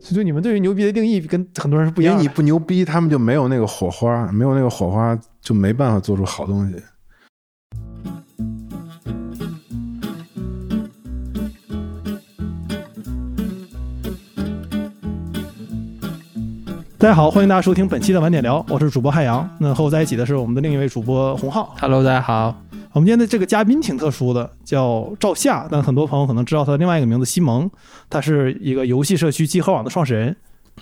所以你们对于牛逼的定义跟很多人是不一样的。因为你不牛逼，他们就没有那个火花，没有那个火花就没办法做出好东西。大家好，欢迎大家收听本期的晚点聊，我是主播汉阳。那和我在一起的是我们的另一位主播洪浩。Hello，大家好。我们今天的这个嘉宾挺特殊的，叫赵夏，但很多朋友可能知道他的另外一个名字西蒙，他是一个游戏社区集合网的创始人。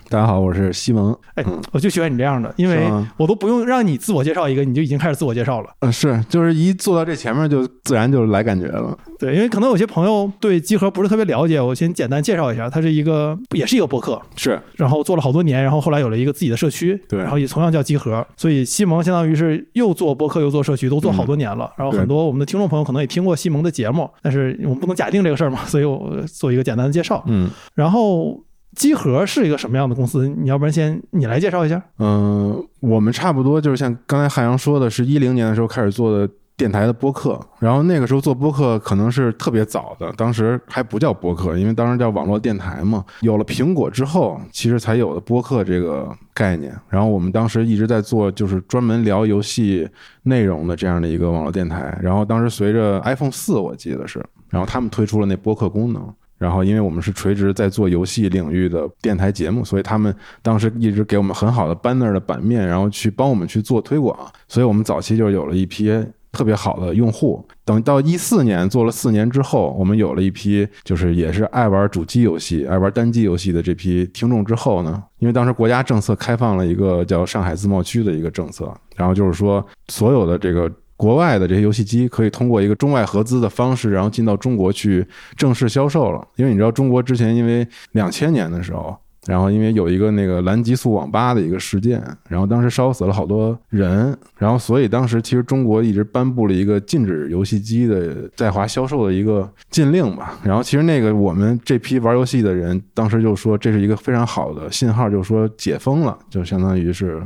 大家好，我是西蒙。哎嗯，我就喜欢你这样的，因为我都不用让你自我介绍一个，你就已经开始自我介绍了。嗯，是，就是一坐到这前面就自然就来感觉了。对，因为可能有些朋友对集合不是特别了解，我先简单介绍一下，它是一个也是一个博客，是，然后做了好多年，然后后来有了一个自己的社区，对然后也同样叫集合，所以西蒙相当于是又做博客又做社区，都做好多年了。然后很多我们的听众朋友可能也听过西蒙的节目，但是我们不能假定这个事儿嘛，所以我做一个简单的介绍。嗯然后集合是一个什么样的公司？你要不然先你来介绍一下。嗯、我们差不多就是像刚才汉阳说的，是一零年的时候开始做的电台的播客，然后那个时候做播客可能是特别早的，当时还不叫播客，因为当时叫网络电台嘛。有了苹果之后，其实才有了播客这个概念。然后我们当时一直在做，就是专门聊游戏内容的这样的一个网络电台。然后当时随着 iPhone 四，我记得是，然后他们推出了那播客功能。然后，因为我们是垂直在做游戏领域的电台节目，所以他们当时一直给我们很好的 banner 的版面，然后去帮我们去做推广。所以我们早期就有了一批特别好的用户。等到一四年做了四年之后，我们有了一批就是也是爱玩主机游戏、爱玩单机游戏的这批听众之后呢，因为当时国家政策开放了一个叫上海自贸区的一个政策，然后就是说所有的这个。国外的这些游戏机可以通过一个中外合资的方式，然后进到中国去正式销售了。因为你知道，中国之前因为两千年的时候，然后因为有一个那个蓝极速网吧的一个事件，然后当时烧死了好多人，然后所以当时其实中国一直颁布了一个禁止游戏机的在华销售的一个禁令吧。然后其实那个我们这批玩游戏的人当时就说这是一个非常好的信号，就是说解封了，就相当于是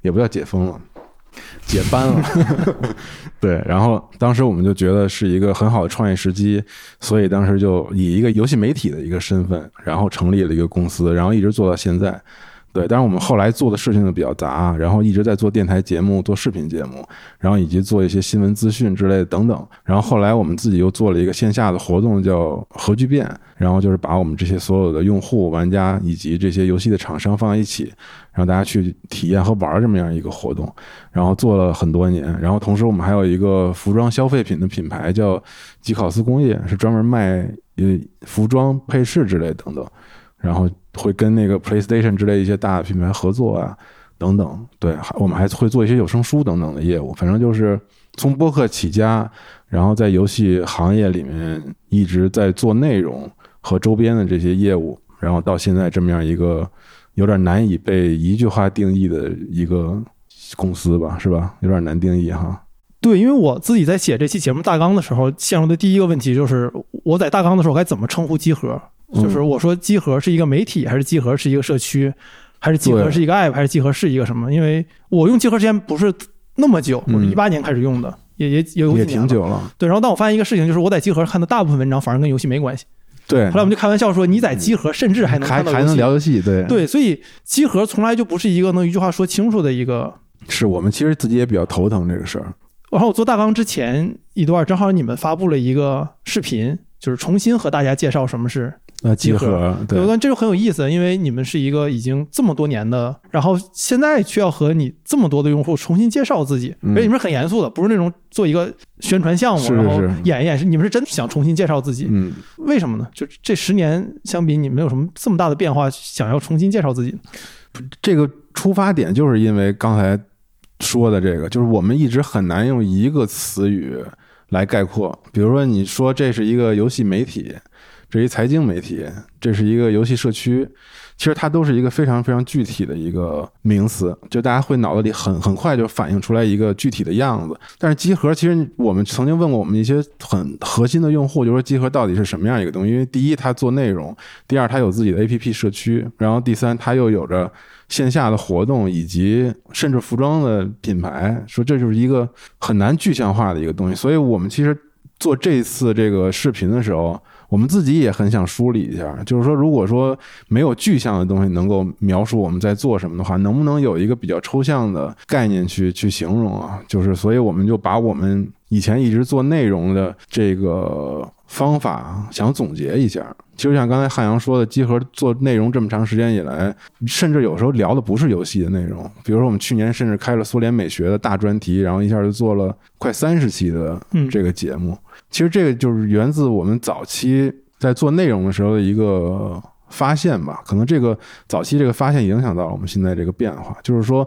也不叫解封了。解班了，对，然后当时我们就觉得是一个很好的创业时机，所以当时就以一个游戏媒体的一个身份，然后成立了一个公司，然后一直做到现在。对，但是我们后来做的事情就比较杂，然后一直在做电台节目、做视频节目，然后以及做一些新闻资讯之类的等等。然后后来我们自己又做了一个线下的活动，叫核聚变，然后就是把我们这些所有的用户、玩家以及这些游戏的厂商放在一起，让大家去体验和玩这么样一个活动。然后做了很多年，然后同时我们还有一个服装消费品的品牌叫吉考斯工业，是专门卖呃服装配饰之类等等。然后会跟那个 PlayStation 之类一些大的品牌合作啊，等等。对，还我们还会做一些有声书等等的业务。反正就是从播客起家，然后在游戏行业里面一直在做内容和周边的这些业务，然后到现在这么样一个有点难以被一句话定义的一个公司吧，是吧？有点难定义哈。对，因为我自己在写这期节目大纲的时候，陷入的第一个问题就是，我在大纲的时候该怎么称呼集合？就是我说集合是一个媒体，还是集合是一个社区，还是集合是一个 app，还是集合是一个什么？因为我用集合时间不是那么久，我是嗯一八年开始用的，也也也有。挺久了，对，然后但我发现一个事情，就是我在集合看的大部分文章反而跟游戏没关系。对后来我们就开玩笑说，你在集合甚至还能还还能聊游戏，对，对，所以集合从来就不是一个能一句话说清楚的一个。是我们其实自己也比较头疼这个事儿。然后我做大纲之前一段，正好你们发布了一个视频，就是重新和大家介绍什么是呃，集集合合，对我，感觉这就很有意思，因为你们是一个已经这么多年的，然后现在却要和你这么多的用户重新介绍自己，嗯而且你们是很严肃的，不是那种做一个宣传项目，然后演一演，是你们是真想重新介绍自己。嗯，为什么呢？就这十年相比，你们有什么这么大的变化，想要重新介绍自己？这个出发点就是因为刚才说的这个，就是我们一直很难用一个词语来概括。比如说，你说这是一个游戏媒体，这一财经媒体，这是一个游戏社区，其实它都是一个非常非常具体的一个名词，就大家会脑子里很很快就反映出来一个具体的样子。但是集合，其实我们曾经问过我们一些很核心的用户，就说集合到底是什么样一个东西？因为第一，它做内容；第二，它有自己的 APP 社区；然后第三，它又有着线下的活动，以及甚至服装的品牌。说这就是一个很难具象化的一个东西。所以我们其实做这次这个视频的时候，我们自己也很想梳理一下，就是说，如果说没有具象的东西能够描述我们在做什么的话，能不能有一个比较抽象的概念去去形容啊？就是，所以我们就把我们以前一直做内容的这个方法想总结一下。其实像刚才汉阳说的，集合做内容这么长时间以来，甚至有时候聊的不是游戏的内容。比如说，我们去年甚至开了苏联美学的大专题，然后一下就做了快三十期的这个节目。其实这个就是源自我们早期在做内容的时候的一个发现吧。可能这个早期这个发现影响到了我们现在这个变化。就是说，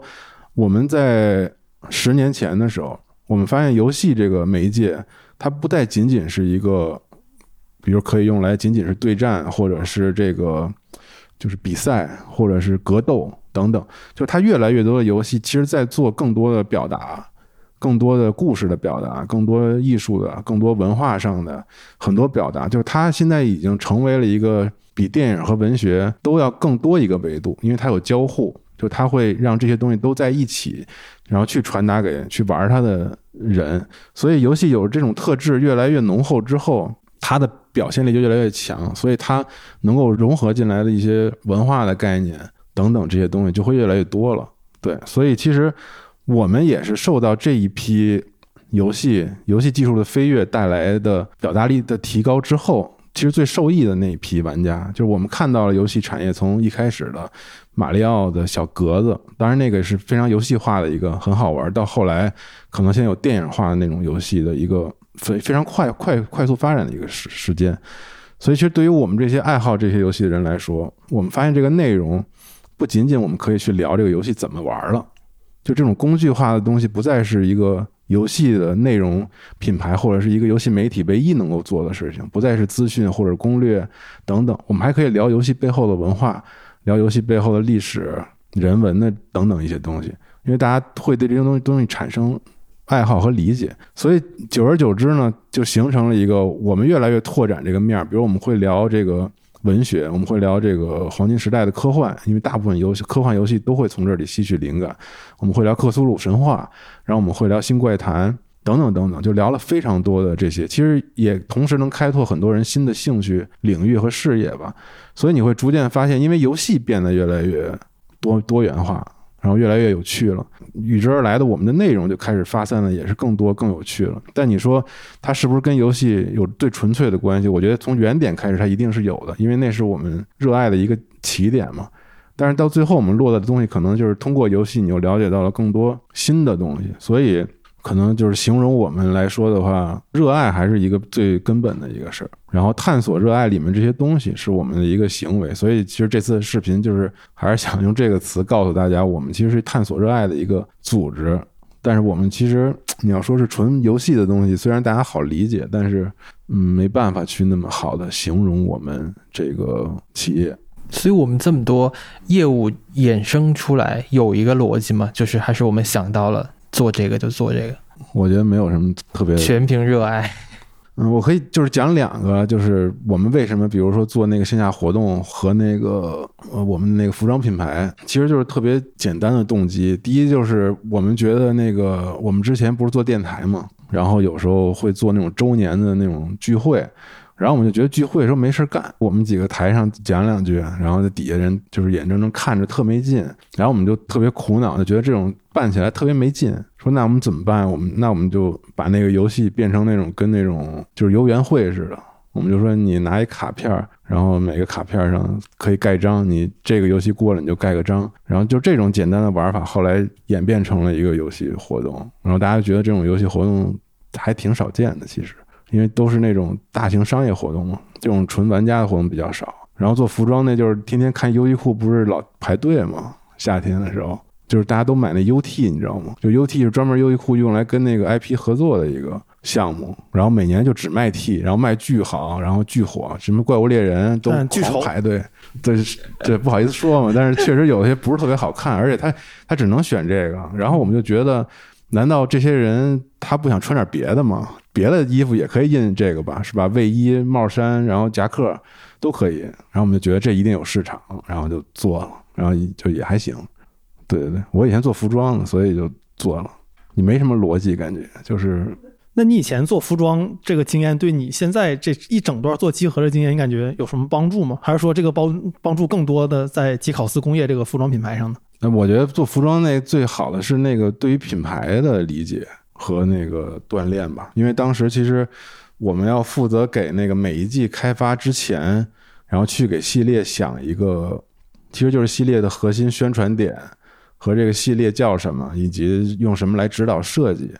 我们在十年前的时候，我们发现游戏这个媒介，它不再仅仅是一个，比如可以用来仅仅是对战，或者是这个就是比赛，或者是格斗等等。就它越来越多的游戏，其实在做更多的表达。更多的故事的表达，更多艺术的，更多文化上的很多表达，就是它现在已经成为了一个比电影和文学都要更多一个维度，因为它有交互，就它会让这些东西都在一起，然后去传达给去玩它的人。所以游戏有这种特质越来越浓厚之后，它的表现力就越来越强，所以它能够融合进来的一些文化的概念等等这些东西就会越来越多了。对，所以其实。我们也是受到这一批游戏游戏技术的飞跃带来的表达力的提高之后，其实最受益的那一批玩家，就是我们看到了游戏产业从一开始的马里奥的小格子，当然那个是非常游戏化的一个很好玩，到后来可能现在有电影化的那种游戏的一个非非常快快快速发展的一个时时间。所以，其实对于我们这些爱好这些游戏的人来说，我们发现这个内容不仅仅我们可以去聊这个游戏怎么玩了。就这种工具化的东西，不再是一个游戏的内容品牌或者是一个游戏媒体唯一能够做的事情，不再是资讯或者攻略等等。我们还可以聊游戏背后的文化，聊游戏背后的历史、人文的等等一些东西，因为大家会对这些东西东西产生爱好和理解，所以久而久之呢，就形成了一个我们越来越拓展这个面儿。比如我们会聊这个。文学，我们会聊这个黄金时代的科幻，因为大部分游戏科幻游戏都会从这里吸取灵感。我们会聊克苏鲁神话，然后我们会聊新怪谈等等等等，就聊了非常多的这些。其实也同时能开拓很多人新的兴趣领域和事业吧。所以你会逐渐发现，因为游戏变得越来越多多元化。然后越来越有趣了，与之而来的我们的内容就开始发散了也是更多更有趣了。但你说它是不是跟游戏有最纯粹的关系？我觉得从原点开始它一定是有的，因为那是我们热爱的一个起点嘛。但是到最后我们落的东西可能就是通过游戏，你又了解到了更多新的东西，所以。可能就是形容我们来说的话，热爱还是一个最根本的一个事儿。然后探索热爱里面这些东西是我们的一个行为。所以其实这次视频就是还是想用这个词告诉大家，我们其实是探索热爱的一个组织。但是我们其实你要说是纯游戏的东西，虽然大家好理解，但是嗯没办法去那么好的形容我们这个企业。所以我们这么多业务衍生出来有一个逻辑嘛，就是还是我们想到了。做这个就做这个，我觉得没有什么特别，全凭热爱。嗯，我可以就是讲两个，就是我们为什么，比如说做那个线下活动和那个呃我们那个服装品牌，其实就是特别简单的动机。第一就是我们觉得那个我们之前不是做电台嘛，然后有时候会做那种周年的那种聚会。然后我们就觉得聚会的时候没事干，我们几个台上讲两句，然后在底下人就是眼睁睁看着特没劲，然后我们就特别苦恼，就觉得这种办起来特别没劲。说那我们怎么办？我们那我们就把那个游戏变成那种跟那种就是游园会似的。我们就说你拿一卡片，然后每个卡片上可以盖章，你这个游戏过了你就盖个章，然后就这种简单的玩法，后来演变成了一个游戏活动。然后大家觉得这种游戏活动还挺少见的，其实。因为都是那种大型商业活动嘛，这种纯玩家的活动比较少。然后做服装那就是天天看优衣库，不是老排队嘛？夏天的时候，就是大家都买那 UT，你知道吗？就 UT 是专门优衣库用来跟那个 IP 合作的一个项目。然后每年就只卖 T，然后卖巨好，然后巨火，什么怪物猎人都狂排队。对，这不好意思说嘛，但是确实有些不是特别好看，而且他他只能选这个。然后我们就觉得，难道这些人他不想穿点别的吗？别的衣服也可以印这个吧，是吧？卫衣、帽衫，然后夹克都可以。然后我们就觉得这一定有市场，然后就做了，然后就也还行。对对对，我以前做服装的，所以就做了。你没什么逻辑感觉，就是那你以前做服装这个经验，对你现在这一整段做集合的经验，你感觉有什么帮助吗？还是说这个帮帮助更多的在吉考斯工业这个服装品牌上呢？那我觉得做服装那最好的是那个对于品牌的理解和那个锻炼吧，因为当时其实我们要负责给那个每一季开发之前，然后去给系列想一个，其实就是系列的核心宣传点和这个系列叫什么，以及用什么来指导设计。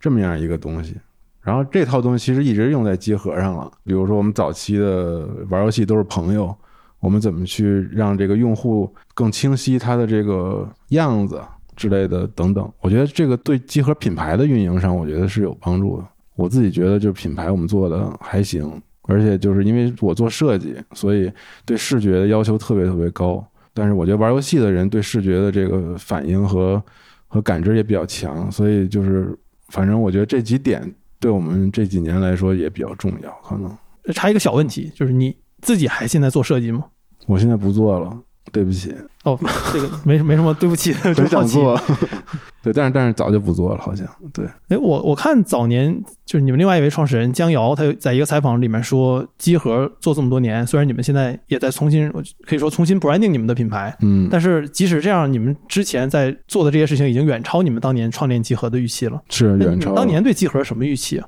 这么样一个东西，然后这套东西其实一直用在机核上了。比如说，我们早期的玩游戏都是朋友，我们怎么去让这个用户更清晰他的这个样子之类的等等。我觉得这个对集合品牌的运营上，我觉得是有帮助的。我自己觉得，就是品牌我们做的还行，而且就是因为我做设计，所以对视觉的要求特别特别高。但是我觉得玩游戏的人对视觉的这个反应和和感知也比较强，所以就是。反正我觉得这几点对我们这几年来说也比较重要。可能差一个小问题，就是你自己还现在做设计吗？我现在不做了。对不起哦，这个没没什么对不起，真想做，对，但是但是早就不做了，好像对。哎，我我看早年就是你们另外一位创始人江瑶，他在一个采访里面说，机核做这么多年，虽然你们现在也在重新可以说重新 branding 你们的品牌，嗯，但是即使这样，你们之前在做的这些事情已经远超你们当年创建机核的预期了，是远超。当年对机核什么预期啊？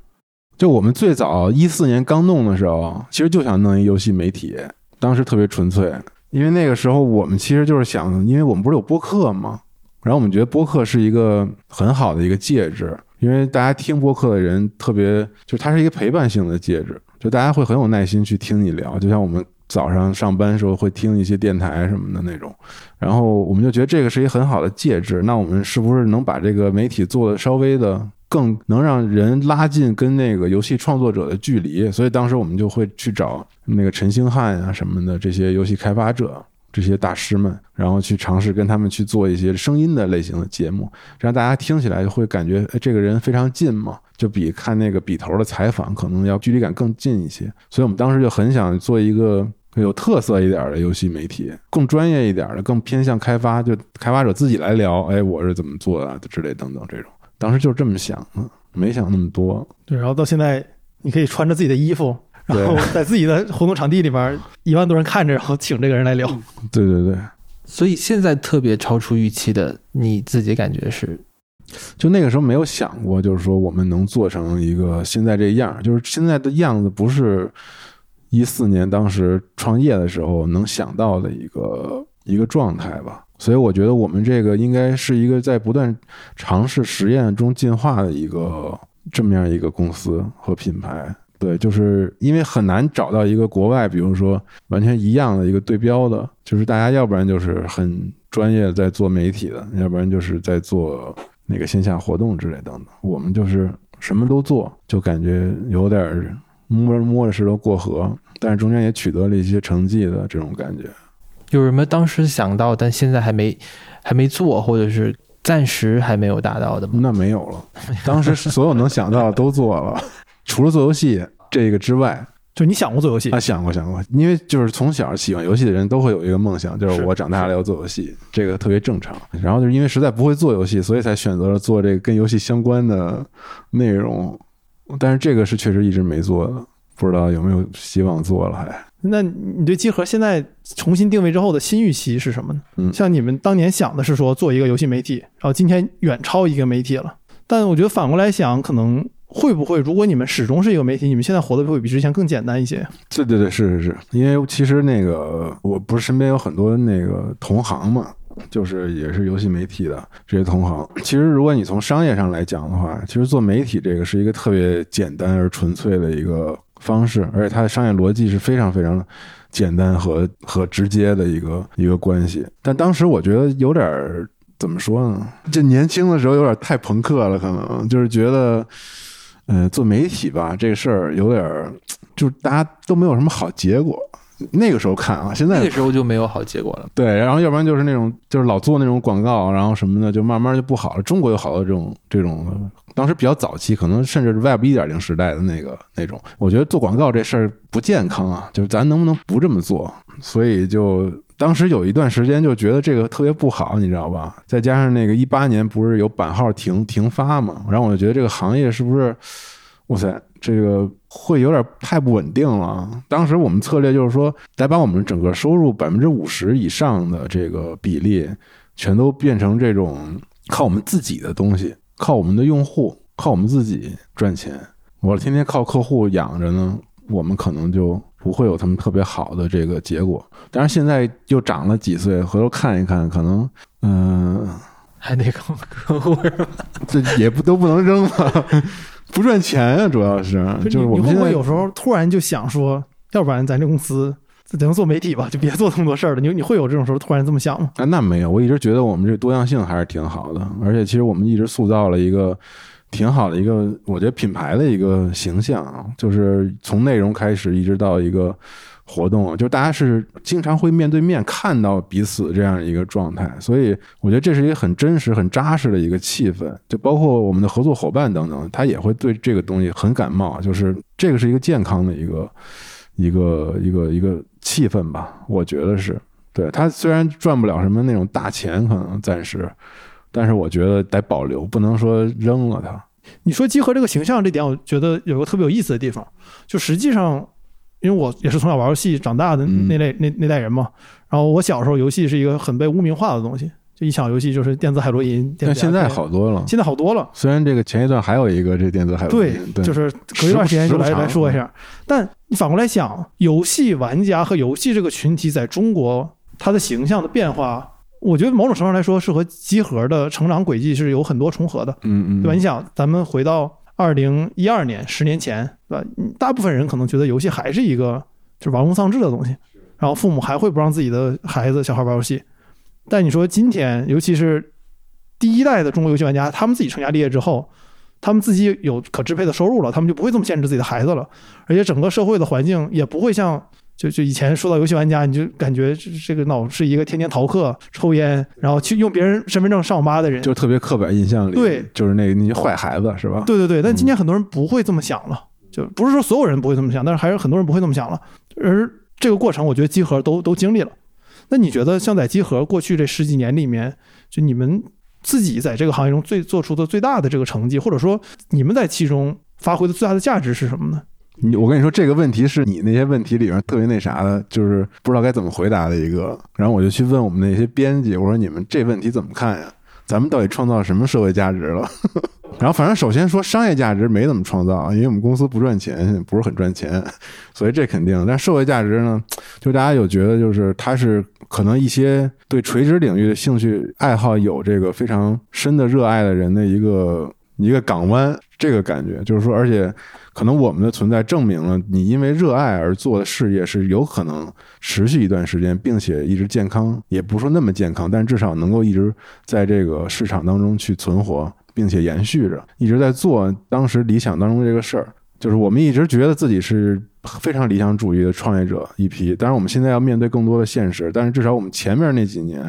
就我们最早一四年刚弄的时候，其实就想弄一游戏媒体，当时特别纯粹。因为那个时候我们其实就是想，因为我们不是有播客吗？然后我们觉得播客是一个很好的一个介质，因为大家听播客的人特别，就是它是一个陪伴性的介质，就大家会很有耐心去听你聊，就像我们早上上班时候会听一些电台什么的那种。然后我们就觉得这个是一个很好的介质，那我们是不是能把这个媒体做的稍微的？更能让人拉近跟那个游戏创作者的距离，所以当时我们就会去找那个陈星汉啊什么的这些游戏开发者、这些大师们，然后去尝试跟他们去做一些声音的类型的节目，让大家听起来会感觉哎这个人非常近嘛，就比看那个笔头的采访可能要距离感更近一些。所以我们当时就很想做一个有特色一点的游戏媒体，更专业一点的，更偏向开发，就开发者自己来聊，哎我是怎么做的之类等等这种。当时就是这么想的，没想那么多。对，然后到现在，你可以穿着自己的衣服，然后在自己的活动场地里边，一万多人看着，然后请这个人来聊。对对对。所以现在特别超出预期的，你自己感觉是？就那个时候没有想过，就是说我们能做成一个现在这样，就是现在的样子，不是一四年当时创业的时候能想到的一个一个状态吧。所以我觉得我们这个应该是一个在不断尝试实验中进化的一个这么样一个公司和品牌。对，就是因为很难找到一个国外，比如说完全一样的一个对标的，就是大家要不然就是很专业在做媒体的，要不然就是在做那个线下活动之类等等。我们就是什么都做，就感觉有点摸着摸着石头过河，但是中间也取得了一些成绩的这种感觉。有什么当时想到但现在还没还没做，或者是暂时还没有达到的吗？那没有了，当时所有能想到的都做了，除了做游戏这个之外，就你想过做游戏啊？想过想过，因为就是从小喜欢游戏的人都会有一个梦想，就是我长大了要做游戏，这个特别正常。然后就是因为实在不会做游戏，所以才选择了做这个跟游戏相关的内容。但是这个是确实一直没做的，不知道有没有希望做了还。那你对机核现在重新定位之后的新预期是什么呢？嗯，像你们当年想的是说做一个游戏媒体，然后今天远超一个媒体了。但我觉得反过来想，可能会不会，如果你们始终是一个媒体，你们现在活得会比之前更简单一些？对对对，是是是，因为其实那个我不是身边有很多那个同行嘛，就是也是游戏媒体的这些同行。其实如果你从商业上来讲的话，其实做媒体这个是一个特别简单而纯粹的一个。方式，而且它的商业逻辑是非常非常简单和和直接的一个一个关系。但当时我觉得有点怎么说呢？这年轻的时候有点太朋克了，可能就是觉得，嗯，做媒体吧，这事儿有点，就是大家都没有什么好结果。那个时候看啊，现在那个时候就没有好结果了。对，然后要不然就是那种，就是老做那种广告，然后什么的，就慢慢就不好了。中国有好多这种这种，当时比较早期，可能甚至是 Web 一点零时代的那个那种。我觉得做广告这事儿不健康啊，就是咱能不能不这么做？所以就当时有一段时间就觉得这个特别不好，你知道吧？再加上那个一八年不是有版号停停发嘛，然后我就觉得这个行业是不是哇塞，这个会有点太不稳定了。当时我们策略就是说，得把我们整个收入百分之五十以上的这个比例，全都变成这种靠我们自己的东西，靠我们的用户，靠我们自己赚钱。我天天靠客户养着呢，我们可能就不会有他们特别好的这个结果。但是现在又长了几岁，回头看一看，可能嗯、还得靠客户是吧？这也不都不能扔了，不赚钱啊，主要是就是我们会有时候突然就想说，要不然咱这公司咱就做媒体吧，就别做这么多事儿了。你你会有这种时候突然这么想吗？啊，那没有，我一直觉得我们这多样性还是挺好的，而且其实我们一直塑造了一个挺好的一个，我觉得品牌的一个形象啊，就是从内容开始一直到一个活动，就大家是经常会面对面看到彼此这样一个状态，所以我觉得这是一个很真实、很扎实的一个气氛，就包括我们的合作伙伴等等，他也会对这个东西很感冒，就是这个是一个健康的一个一个一个一个气氛吧，我觉得是。对他虽然赚不了什么那种大钱，可能暂时，但是我觉得得保留，不能说扔了它。你说集合这个形象这点，我觉得有个特别有意思的地方，就实际上，因为我也是从小玩游戏长大的嗯那类、那那代人嘛，然后我小时候游戏是一个很被污名化的东西，就一想游戏就是电子海洛因，电子但现在好多了，现在好多了。虽然这个前一段还有一个这电子海洛因，对，就是隔一段时间就来来说一下。但你反过来想，游戏玩家和游戏这个群体在中国，它的形象的变化，我觉得某种程度上来说是和集合的成长轨迹是有很多重合的，嗯嗯，对吧？你想，咱们回到二零一二年，十年前，对吧？嗯大部分人可能觉得游戏还是一个就是玩物丧志的东西，然后父母还会不让自己的孩子小孩玩游戏。但你说今天，尤其是第一代的中国游戏玩家，他们自己成家立业之后，他们自己有可支配的收入了，他们就不会这么限制自己的孩子了，而且整个社会的环境也不会像。就就以前说到游戏玩家，你就感觉这这个脑是一个天天逃课、抽烟，然后去用别人身份证上网吧的人。就特别刻板印象里，对，就是那那些坏孩子是吧？对对对，但今天很多人不会这么想了，就不是说所有人不会这么想，但是还是很多人不会这么想了。而这个过程，我觉得集合都都经历了。那你觉得像在集合过去这十几年里面，就你们自己在这个行业中最做出的最大的这个成绩，或者说你们在其中发挥的最大的价值是什么呢？你我跟你说，这个问题是你那些问题里面特别那啥的，就是不知道该怎么回答的一个。然后我就去问我们那些编辑，我说你们这问题怎么看呀？咱们到底创造什么社会价值了？然后反正首先说商业价值没怎么创造，因为我们公司不赚钱，不是很赚钱，所以这肯定。但社会价值呢，就大家有觉得就是它是可能一些对垂直领域的兴趣爱好有这个非常深的热爱的人的一个一个港湾，这个感觉就是说，而且可能我们的存在证明了你因为热爱而做的事业是有可能持续一段时间，并且一直健康，也不说那么健康，但至少能够一直在这个市场当中去存活，并且延续着，一直在做当时理想当中这个事儿。就是我们一直觉得自己是非常理想主义的创业者一批，当然我们现在要面对更多的现实，但是至少我们前面那几年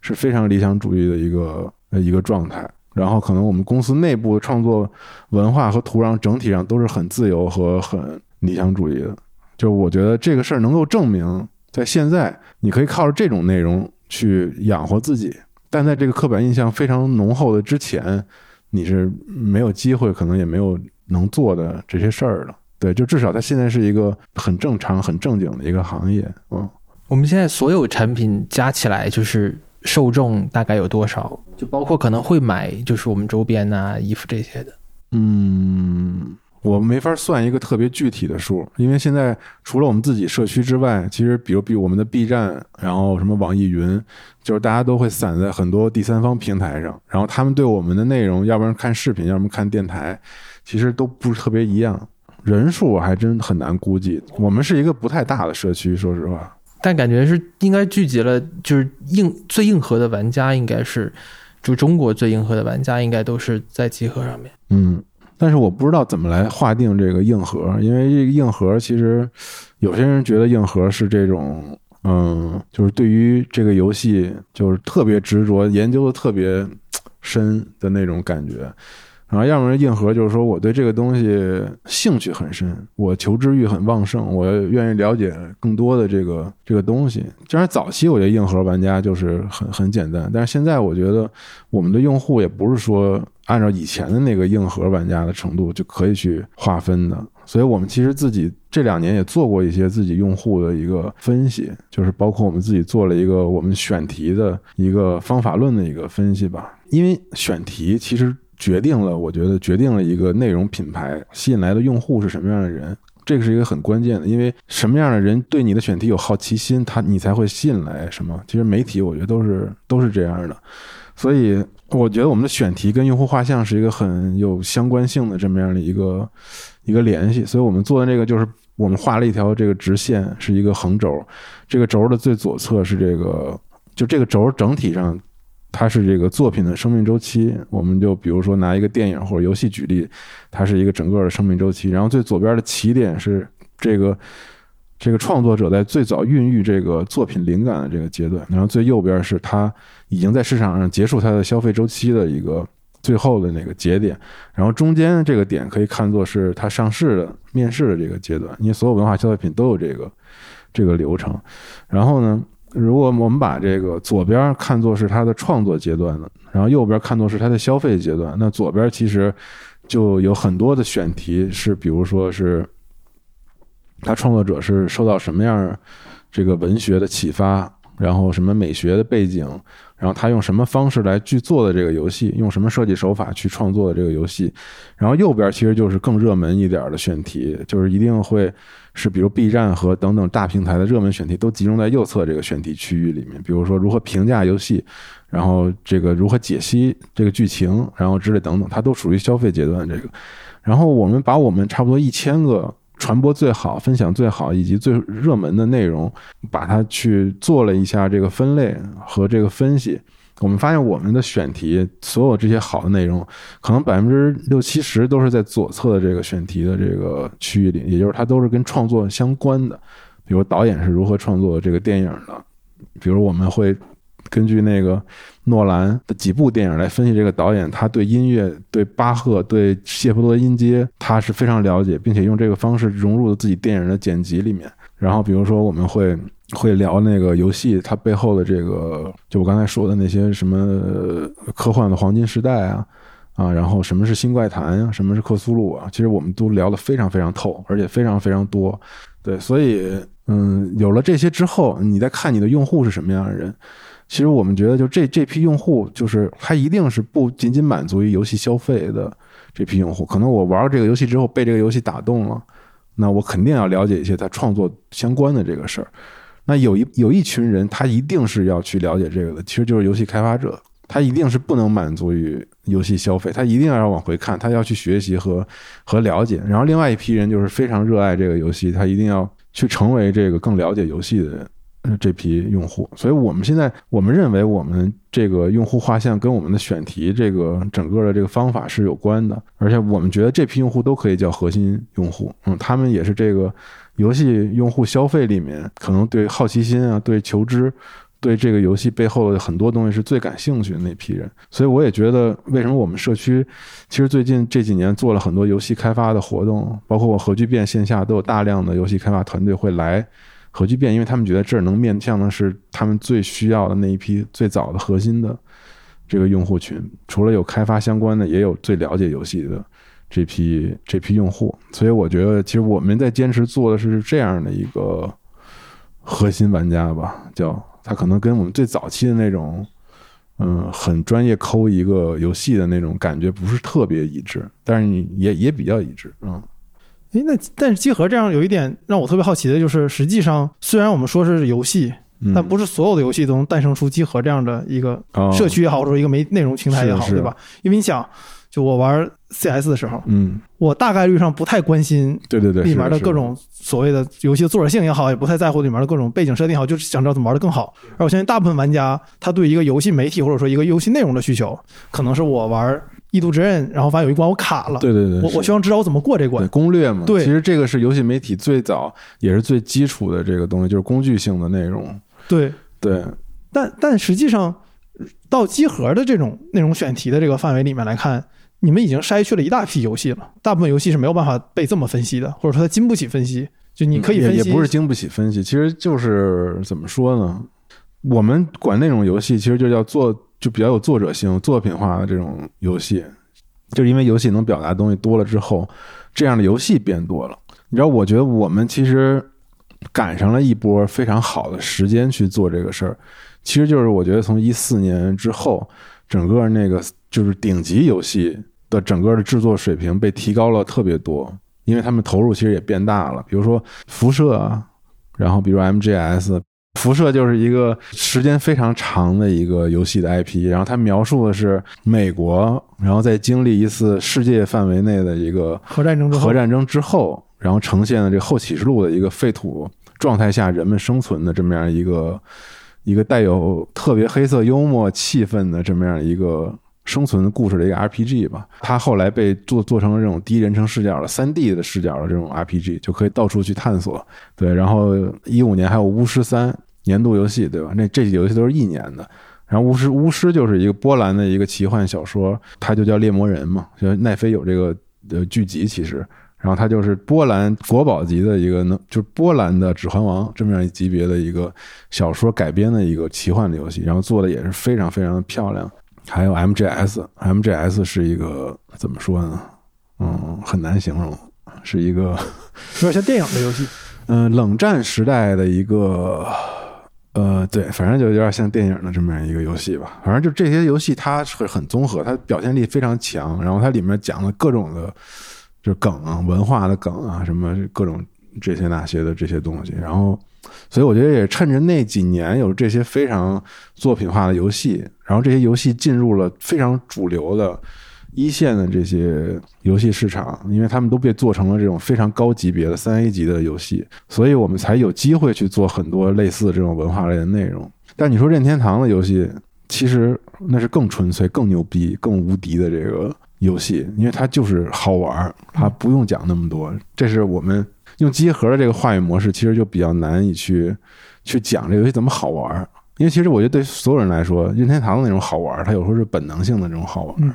是非常理想主义的一个一个状态。然后可能我们公司内部创作文化和土壤整体上都是很自由和很理想主义的。就我觉得这个事儿能够证明，在现在你可以靠着这种内容去养活自己，但在这个刻板印象非常浓厚的之前，你是没有机会，可能也没有能做的这些事儿的。对，就至少它现在是一个很正常、很正经的一个行业。嗯，我们现在所有产品加起来就是受众大概有多少？就包括可能会买就是我们周边呐、衣服这些的。嗯，我没法算一个特别具体的数，因为现在除了我们自己社区之外，其实比如比我们的 B 站，然后什么网易云，就是大家都会散在很多第三方平台上，然后他们对我们的内容，要不然看视频，要不然看电台，其实都不是特别一样。人数我还真很难估计，我们是一个不太大的社区，说实话。但感觉是应该聚集了，就是硬最硬核的玩家，应该是就中国最硬核的玩家，应该都是在集合上面。嗯，但是我不知道怎么来划定这个硬核，因为这个硬核其实有些人觉得硬核是这种，嗯，就是对于这个游戏就是特别执着、研究的特别深的那种感觉。然后要么是硬核，就是说我对这个东西兴趣很深，我求知欲很旺盛，我愿意了解更多的这个这个东西。当然早期我觉得硬核玩家就是很很简单，但是现在我觉得我们的用户也不是说按照以前的那个硬核玩家的程度就可以去划分的。所以我们其实自己这两年也做过一些自己用户的一个分析，就是包括我们自己做了一个我们选题的一个方法论的一个分析吧。因为选题其实决定了，我觉得决定了一个内容品牌吸引来的用户是什么样的人，这个是一个很关键的。因为什么样的人对你的选题有好奇心，他你才会吸引来什么。其实媒体我觉得都是都是这样的，所以我觉得我们的选题跟用户画像是一个很有相关性的这么样的一个一个联系。所以我们做的这个就是我们画了一条这个直线，是一个横轴，这个轴的最左侧是这个，就这个轴整体上。它是这个作品的生命周期，我们就比如说拿一个电影或者游戏举例，它是一个整个的生命周期。然后最左边的起点是这个这个创作者在最早孕育这个作品灵感的这个阶段，然后最右边是他已经在市场上结束他的消费周期的一个最后的那个节点，然后中间这个点可以看作是他上市的面试的这个阶段，因为所有文化消费品都有这个这个流程。然后呢？如果我们把这个左边看作是他的创作阶段的，然后右边看作是他的消费阶段，那左边其实就有很多的选题，是比如说是 他创作者是受到什么样这个文学的启发，然后什么美学的背景，然后他用什么方式来去做的这个游戏，用什么设计手法去创作的这个游戏，然后右边其实就是更热门一点的选题，就是一定会。是，比如 B 站和等等大平台的热门选题都集中在右侧这个选题区域里面。比如说如何评价游戏，然后这个如何解析这个剧情，然后之类等等，它都属于消费阶段这个。然后我们把我们差不多一千个传播最好、分享最好以及最热门的内容，把它去做了一下这个分类和这个分析。我们发现我们的选题，所有这些好的内容，可能百分之六七十都是在左侧的这个选题的这个区域里，也就是它都是跟创作相关的，比如导演是如何创作这个电影的，比如我们会根据那个诺兰的几部电影来分析这个导演，他对音乐、对巴赫、对谢泼德音阶，他是非常了解，并且用这个方式融入了自己电影的剪辑里面。然后比如说我们会。会聊那个游戏它背后的这个，就我刚才说的那些什么科幻的黄金时代啊，啊，然后什么是新怪谈啊，什么是克苏鲁啊，其实我们都聊得非常非常透，而且非常非常多。对，所以嗯，有了这些之后，你再看你的用户是什么样的人，其实我们觉得就这这批用户，就是他一定是不仅仅满足于游戏消费的这批用户，可能我玩这个游戏之后被这个游戏打动了，那我肯定要了解一些他创作相关的这个事儿。那有一有一群人，他一定是要去了解这个的，其实就是游戏开发者，他一定是不能满足于游戏消费，他一定要往回看，他要去学习和和了解。然后另外一批人就是非常热爱这个游戏，他一定要去成为这个更了解游戏的人这批用户。所以我们现在我们认为，我们这个用户画像跟我们的选题这个整个的这个方法是有关的，而且我们觉得这批用户都可以叫核心用户，嗯，他们也是这个。游戏用户消费里面，可能对好奇心啊，对求知，对这个游戏背后的很多东西是最感兴趣的那批人。所以我也觉得，为什么我们社区其实最近这几年做了很多游戏开发的活动，包括我核聚变线下都有大量的游戏开发团队会来核聚变，因为他们觉得这儿能面向的是他们最需要的那一批最早的核心的这个用户群。除了有开发相关的，也有最了解游戏的。这批这批用户，所以我觉得其实我们在坚持做的是这样的一个核心玩家吧，叫他可能跟我们最早期的那种，嗯，很专业抠一个游戏的那种感觉不是特别一致，但是也也比较一致，嗯。诶，那但是集合这样有一点让我特别好奇的就是，实际上虽然我们说是游戏，但不是所有的游戏都能诞生出集合这样的一个社区也好，或者一个媒内容平台也好，对吧？因为你想。就我玩 CS 的时候，嗯，我大概率上不太关心，对对对，里面的各种所谓的游戏的作者性也好，也不太在乎里面的各种背景设定也好，就是想知道怎么玩的更好。而我相信大部分玩家，他对一个游戏媒体或者说一个游戏内容的需求，可能是我玩《异度之刃》，然后发现有一关我卡了，对对对，我我希望知道我怎么过这关，攻略嘛。对，其实这个是游戏媒体最早也是最基础的这个东西，就是工具性的内容。对对，但但实际上到集合的这种内容选题的这个范围里面来看。你们已经筛去了一大批游戏了，大部分游戏是没有办法被这么分析的，或者说它经不起分析。就你可以分析，也也不是经不起分析，其实就是怎么说呢？我们管那种游戏，其实就叫做就比较有作者性、作品化的这种游戏，就是因为游戏能表达的东西多了之后，这样的游戏变多了。你知道，我觉得我们其实赶上了一波非常好的时间去做这个事儿，其实就是我觉得从一四年之后，整个那个就是顶级游戏的整个的制作水平被提高了特别多。因为他们投入其实也变大了，比如说辐射啊，然后比如 MGS，辐射就是一个时间非常长的一个游戏的 IP，然后它描述的是美国，然后在经历一次世界范围内的一个核战争之后，核战争之后，然后呈现了这个后启示录的一个废土状态下人们生存的这么样一个一个带有特别黑色幽默气氛的这么样一个。生存故事的一个 RPG 吧，它后来被做做成了这种第一人称视角的三 D 的视角的这种 RPG，就可以到处去探索。对，然后一五年还有巫师三年度游戏，对吧？那这几个游戏都是一年的。然后巫师巫师就是一个波兰的一个奇幻小说，它就叫猎魔人嘛，就奈飞有这个呃剧集其实，然后它就是波兰国宝级的一个能，就是波兰的指环王这么样一级别的一个小说改编的一个奇幻的游戏，然后做的也是非常非常的漂亮。还有 MGS，MGS 是一个怎么说呢？嗯，很难形容，是一个 有点像电影的游戏。嗯，冷战时代的一个，呃，对，反正就有点像电影的这么样一个游戏吧。反正就这些游戏，它是很综合，它表现力非常强。然后它里面讲了各种的，就是梗啊，文化的梗啊，什么各种这些那些的这些东西。然后。所以我觉得也趁着那几年有这些非常作品化的游戏，然后这些游戏进入了非常主流的一线的这些游戏市场，因为他们都被做成了这种非常高级别的三 A 级的游戏，所以我们才有机会去做很多类似这种文化类的内容。但你说任天堂的游戏，其实那是更纯粹、更牛逼、更无敌的这个游戏，因为它就是好玩，它不用讲那么多。这是我们。用机核的这个话语模式，其实就比较难以去去讲这个游戏怎么好玩。因为其实我觉得对所有人来说，任天堂的那种好玩，它有时候是本能性的这种好玩。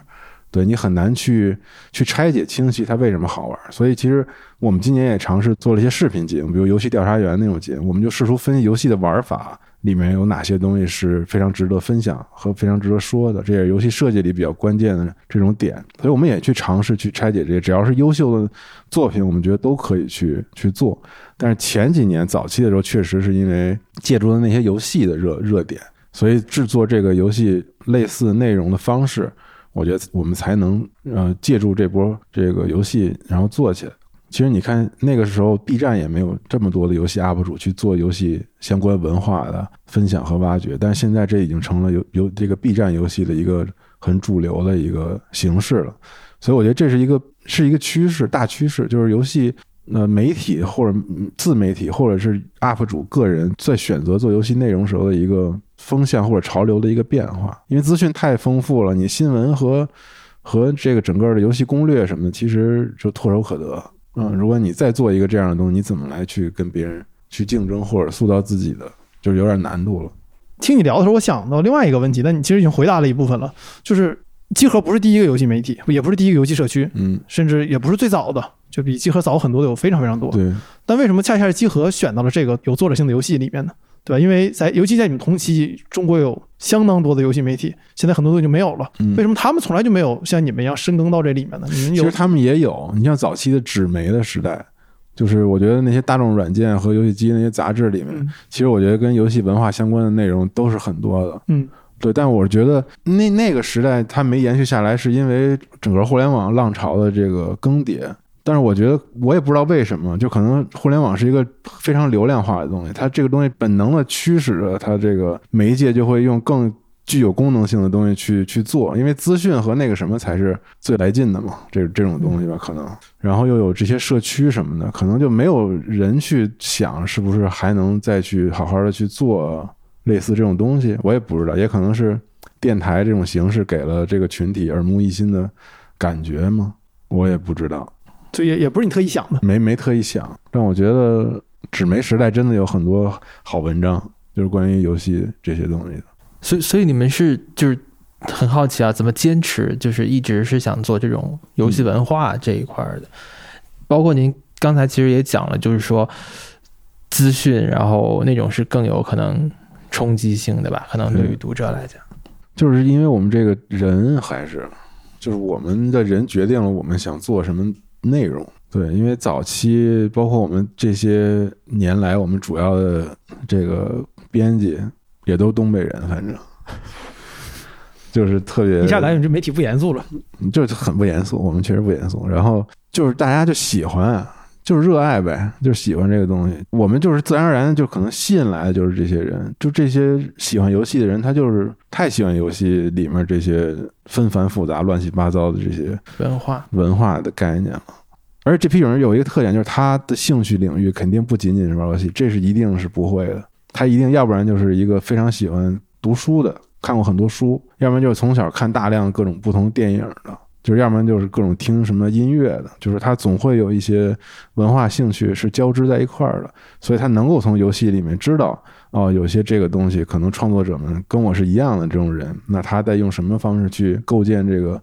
对你很难去去拆解清晰它为什么好玩。所以其实我们今年也尝试做了一些视频节目，比如游戏调查员那种节目，我们就试图分析游戏的玩法。里面有哪些东西是非常值得分享和非常值得说的？这也是游戏设计里比较关键的这种点，所以我们也去尝试去拆解这些。只要是优秀的作品，我们觉得都可以去去做。但是前几年早期的时候，确实是因为借助了那些游戏的热热点，所以制作这个游戏类似内容的方式，我觉得我们才能呃借助这波这个游戏然后做起来。其实你看那个时候，B 站也没有这么多的游戏 UP 主去做游戏相关文化的分享和挖掘，但现在这已经成了有有这个 B 站游戏的一个很主流的一个形式了。所以我觉得这是一个是一个趋势，大趋势，就是游戏呃媒体或者自媒体或者是 UP 主个人在选择做游戏内容时候的一个风向或者潮流的一个变化。因为资讯太丰富了，你新闻和和这个整个的游戏攻略什么的，其实就唾手可得。嗯，如果你再做一个这样的东西，你怎么来去跟别人去竞争或者塑造自己的，就是有点难度了。听你聊的时候，我想到另外一个问题，但你其实已经回答了一部分了，就是集合不是第一个游戏媒体，也不是第一个游戏社区，嗯，甚至也不是最早的，就比集合早很多的有非常非常多。对，但为什么恰恰是集合选到了这个有作者性的游戏里面呢？对吧？因为在尤其在你们同期，中国有相当多的游戏媒体，现在很多东西就没有了。为什么他们从来就没有像你们一样深耕到这里面呢？你们其实他们也有，你像早期的纸媒的时代，就是我觉得那些大众软件和游戏机那些杂志里面，其实我觉得跟游戏文化相关的内容都是很多的。嗯，对。但我觉得那那个时代它没延续下来，是因为整个互联网浪潮的这个更迭。但是我觉得，我也不知道为什么，就可能互联网是一个非常流量化的东西，它这个东西本能的驱使着它这个媒介就会用更具有功能性的东西去去做，因为资讯和那个什么才是最来劲的嘛，这这种东西吧，可能，然后又有这些社区什么的，可能就没有人去想是不是还能再去好好的去做类似这种东西，我也不知道，也可能是电台这种形式给了这个群体耳目一新的感觉吗？我也不知道。所以也也不是你特意想的，没没特意想，但我觉得纸媒时代真的有很多好文章，就是关于游戏这些东西的。所以，所以你们是就是很好奇啊，怎么坚持就是一直是想做这种游戏文化这一块儿的？包括您刚才其实也讲了，就是说资讯，然后那种是更有可能冲击性的吧？可能对于读者来讲，就是因为我们这个人还是，就是我们的人决定了我们想做什么内容。对，因为早期包括我们这些年来，我们主要的这个编辑也都东北人，反正 就是特别一下感觉这媒体不严肃了，就是很不严肃，我们确实不严肃。然后就是大家就喜欢，就是热爱呗，就是喜欢这个东西。我们就是自然而然就可能吸引来的就是这些人，就这些喜欢游戏的人，他就是太喜欢游戏里面这些纷繁复杂、乱七八糟的这些文化文化的概念了。而且这批人有一个特点，就是他的兴趣领域肯定不仅仅是玩游戏，这是一定是不会的。他一定要不然就是一个非常喜欢读书的，看过很多书；要不然就是从小看大量各种不同电影的，就是要不然就是各种听什么音乐的，就是他总会有一些文化兴趣是交织在一块儿的，所以他能够从游戏里面知道哦，有些这个东西可能创作者们跟我是一样的这种人，那他在用什么方式去构建这个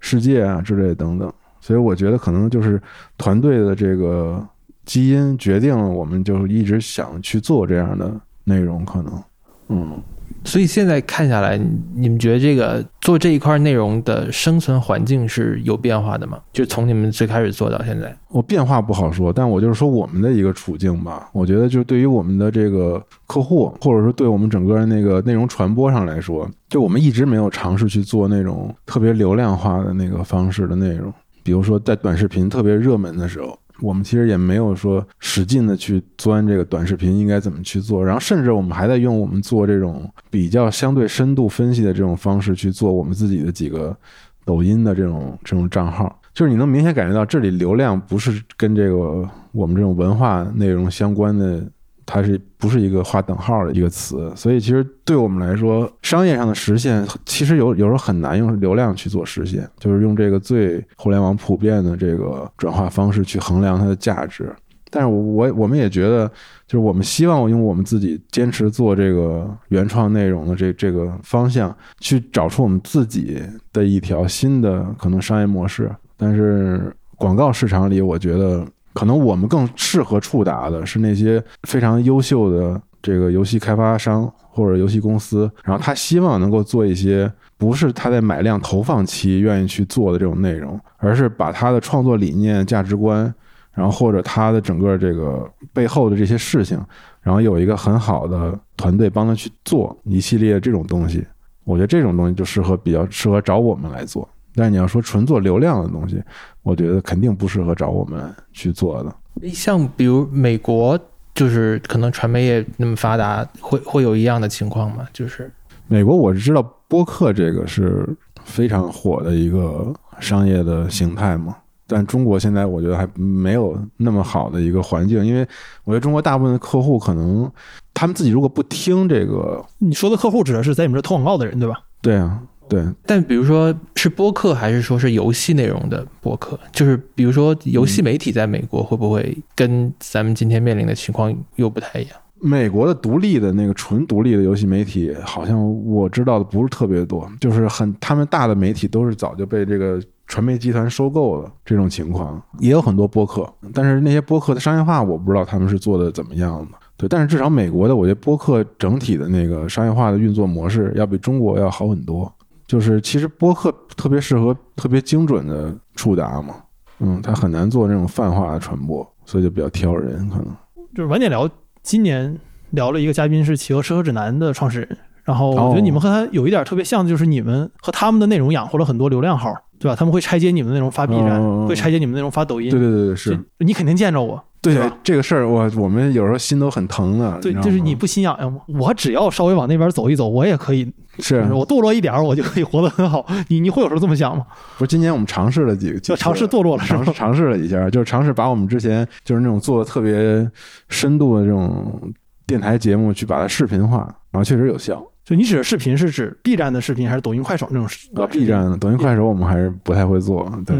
世界啊之类等等。所以我觉得可能就是团队的这个基因决定了，我们就一直想去做这样的内容，可能，嗯。所以现在看下来，你们觉得这个做这一块内容的生存环境是有变化的吗？就从你们最开始做到现在，我变化不好说，但我就是说我们的一个处境吧。我觉得就对于我们的这个客户，或者说对我们整个那个内容传播上来说，就我们一直没有尝试去做那种特别流量化的那个方式的内容。比如说，在短视频特别热门的时候，我们其实也没有说使劲的去钻这个短视频应该怎么去做，然后甚至我们还在用我们做这种比较相对深度分析的这种方式去做我们自己的几个抖音的这种这种账号，就是你能明显感觉到这里流量不是跟这个我们这种文化内容相关的。它是不是一个划等号的一个词？所以其实对我们来说，商业上的实现其实有有时候很难用流量去做实现，就是用这个最互联网普遍的这个转化方式去衡量它的价值。但是我我们也觉得，就是我们希望用我们自己坚持做这个原创内容的这这个方向，去找出我们自己的一条新的可能商业模式。但是广告市场里，我觉得。可能我们更适合触达的是那些非常优秀的这个游戏开发商或者游戏公司，然后他希望能够做一些不是他在买量投放期愿意去做的这种内容，而是把他的创作理念、价值观，然后或者他的整个这个背后的这些事情，然后有一个很好的团队帮他去做一系列这种东西。我觉得这种东西就适合比较适合找我们来做。但你要说纯做流量的东西。我觉得肯定不适合找我们去做的。像比如美国，就是可能传媒业那么发达，会会有一样的情况吗？就是美国，我是知道播客这个是非常火的一个商业的形态嘛。但中国现在我觉得还没有那么好的一个环境，因为我觉得中国大部分的客户可能他们自己如果不听这个，你说的客户指的是在你们这投广告的人，对吧？对啊。对，但比如说是播客，还是说是游戏内容的播客？就是比如说游戏媒体在美国会不会跟咱们今天面临的情况又不太一样？美国的独立的那个纯独立的游戏媒体，好像我知道的不是特别多，就是很他们大的媒体都是早就被这个传媒集团收购了。这种情况也有很多播客，但是那些播客的商业化，我不知道他们是做的怎么样的。对，但是至少美国的，我觉得播客整体的那个商业化的运作模式要比中国要好很多。就是其实播客特别适合特别精准的触达嘛，嗯，它很难做那种泛化的传播，所以就比较挑人。可能就是晚点聊，今年聊了一个嘉宾是企鹅吃喝指南的创始人，然后我觉得你们和他有一点特别像，就是你们和他们的内容养活了很多流量号，对吧？他们会拆解你们的内容发 B 站，会拆解你们内容发抖音。对对对对，是你肯定见着我。对这个事儿，我我们有时候心都很疼的。对，就是你不心痒痒吗？我只要稍微往那边走一走，我也可以。是我堕落一点儿，我就可以活得很好。你你会有时候这么想吗？不是，今年我们尝试了几个，就尝试堕落了，尝试尝试了一下，就是尝试把我们之前就是那种做的特别深度的这种电台节目，去把它视频化，然后确实有效。就你指的视频是指 B 站的视频，还是抖音、快手那种？啊，B 站的、抖音、快手我们还是不太会做。对，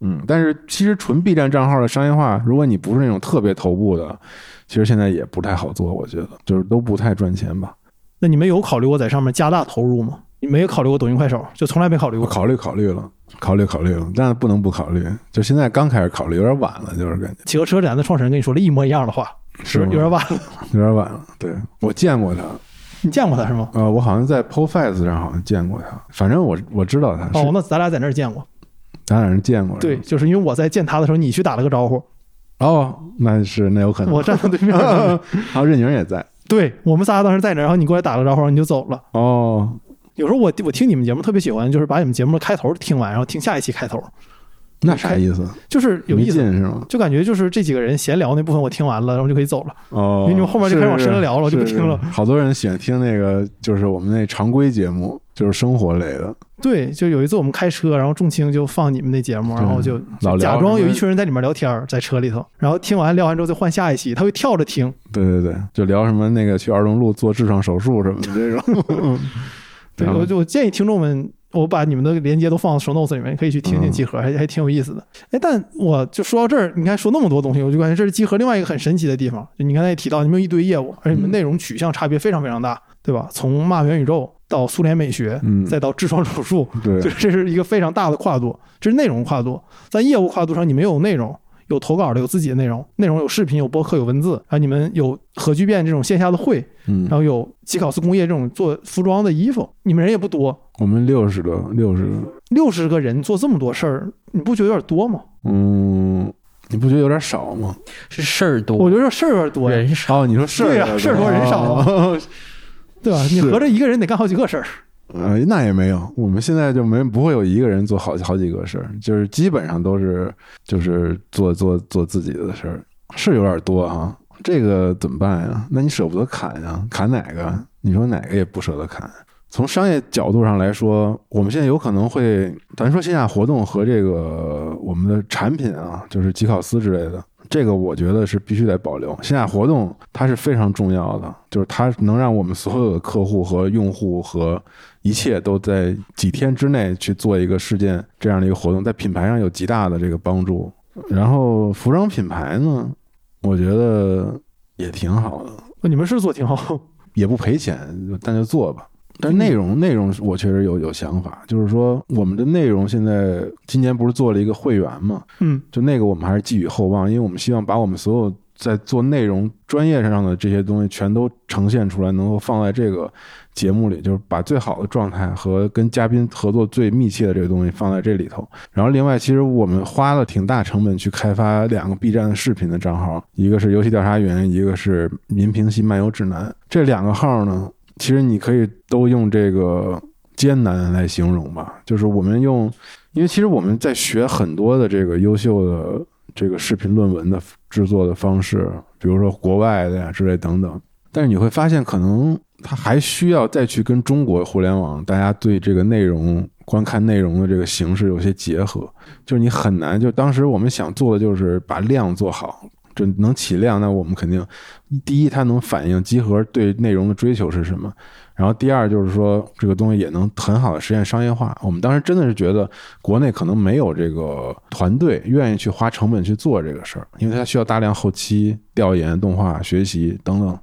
嗯，但是其实纯 B 站账号的商业化，如果你不是那种特别头部的，其实现在也不太好做。我觉得就是都不太赚钱吧。那你们有考虑过在上面加大投入吗？你没有考虑过抖音、快手，就从来没考虑过。我考虑考虑了，考虑考虑了，但是不能不考虑。就现在刚开始考虑，有点晚了，就是感觉企鹅车展的创始人跟你说了一模一样的话，是吗有点晚了。有点晚了。对我见过他，你见过他是吗？呃，我好像在 ProFace 上好像见过他，反正我我知道他是，哦，那咱俩在那儿见过。咱俩人见过。对，，就是因为我在见他的时候，你去打了个招呼，哦，那是那有可能。我站在对面。还有任宁也在。对我们仨当时在那，然后你过来打了个招呼，你就走了。哦，有时候我我听你们节目特别喜欢，就是把你们节目的开头听完，然后听下一期开头，那啥意思？就是有意思。是吗？就感觉就是这几个人闲聊那部分我听完了，然后就可以走了。哦，因为你们后面就开始往深了聊了我就不听了好多人喜欢听那个，就是我们那常规节目，就是生活类的。对，就有一次我们开车，然后重青就放你们那节目，然后就老假装有一群人在里面聊天儿，在车里头，然后听完聊完之后再换下一期，他会跳着听。对对对，就聊什么那个去二龙路做痔疮手术什么的这种。对，我就我建议听众们，我把你们的连接都放到 show notes 里面，可以去听听嗯集合，还还挺有意思的。哎，但我就说到这儿，你看说那么多东西，我就感觉这是集合另外一个很神奇的地方。就你刚才也提到，你们有一堆业务，而且你们嗯内容取向差别非常非常大，对吧？从骂元宇宙到苏联美学，嗯再到痔疮手术，对 就，这是一个非常大的跨度，这是内容跨度。在业务跨度上，你们有内容，有投稿的，有自己的内容，内容有视频，有播客，有文字，然后你们有核聚变这种线下的会，嗯然，后有吉考斯工业这种做服装的衣服，你们人也不多，我们六十个，六十个，六十个人做这么多事儿，你不觉得有点多吗？嗯，你不觉得有点少吗？是事儿多，我觉得这事儿有点多，人少。哦，你说事儿多对呀事儿多人少对吧？你合着一个人得干好几个事儿，呃，那也没有，我们现在就没不会有一个人做好好几个事儿，就是基本上都是就是做做做自己的事儿，是有点多哈。这个怎么办呀？那你舍不得砍呀？砍哪个？你说哪个也不舍得砍。从商业角度上来说，我们现在有可能会，咱说线下活动和这个我们的产品啊，就是吉考斯之类的，这个我觉得是必须得保留。线下活动它是非常重要的，就是它能让我们所有的客户和用户和一切都在几天之内去做一个事件这样的一个活动，在品牌上有极大的这个帮助。然后服装品牌呢，我觉得也挺好的，你们是做挺好，也不赔钱，但就做吧。但内容内容我确实有有想法，就是说我们的内容现在今年不是做了一个会员嘛，嗯，就那个我们还是寄予厚望，因为我们希望把我们所有在做内容专业上的这些东西全都呈现出来，能够放在这个节目里，就是把最好的状态和跟嘉宾合作最密切的这个东西放在这里头。然后另外，其实我们花了挺大成本去开发两个 B 站的视频的账号，一个是游戏调查员，一个是民评系漫游指南。这两个号呢，其实你可以都用这个艰难来形容吧，就是我们用，因为其实我们在学很多的这个优秀的这个视频论文的制作的方式，比如说国外的呀之类等等，但是你会发现，可能它还需要再去跟中国互联网大家对这个内容观看内容的这个形式有些结合，就是你很难，就当时我们想做的就是把量做好。就能起量，那我们肯定第一，它能反映集合对内容的追求是什么；然后第二就是说，这个东西也能很好的实现商业化。我们当时真的是觉得国内可能没有这个团队愿意去花成本去做这个事儿，因为它需要大量后期调研、动画学习等等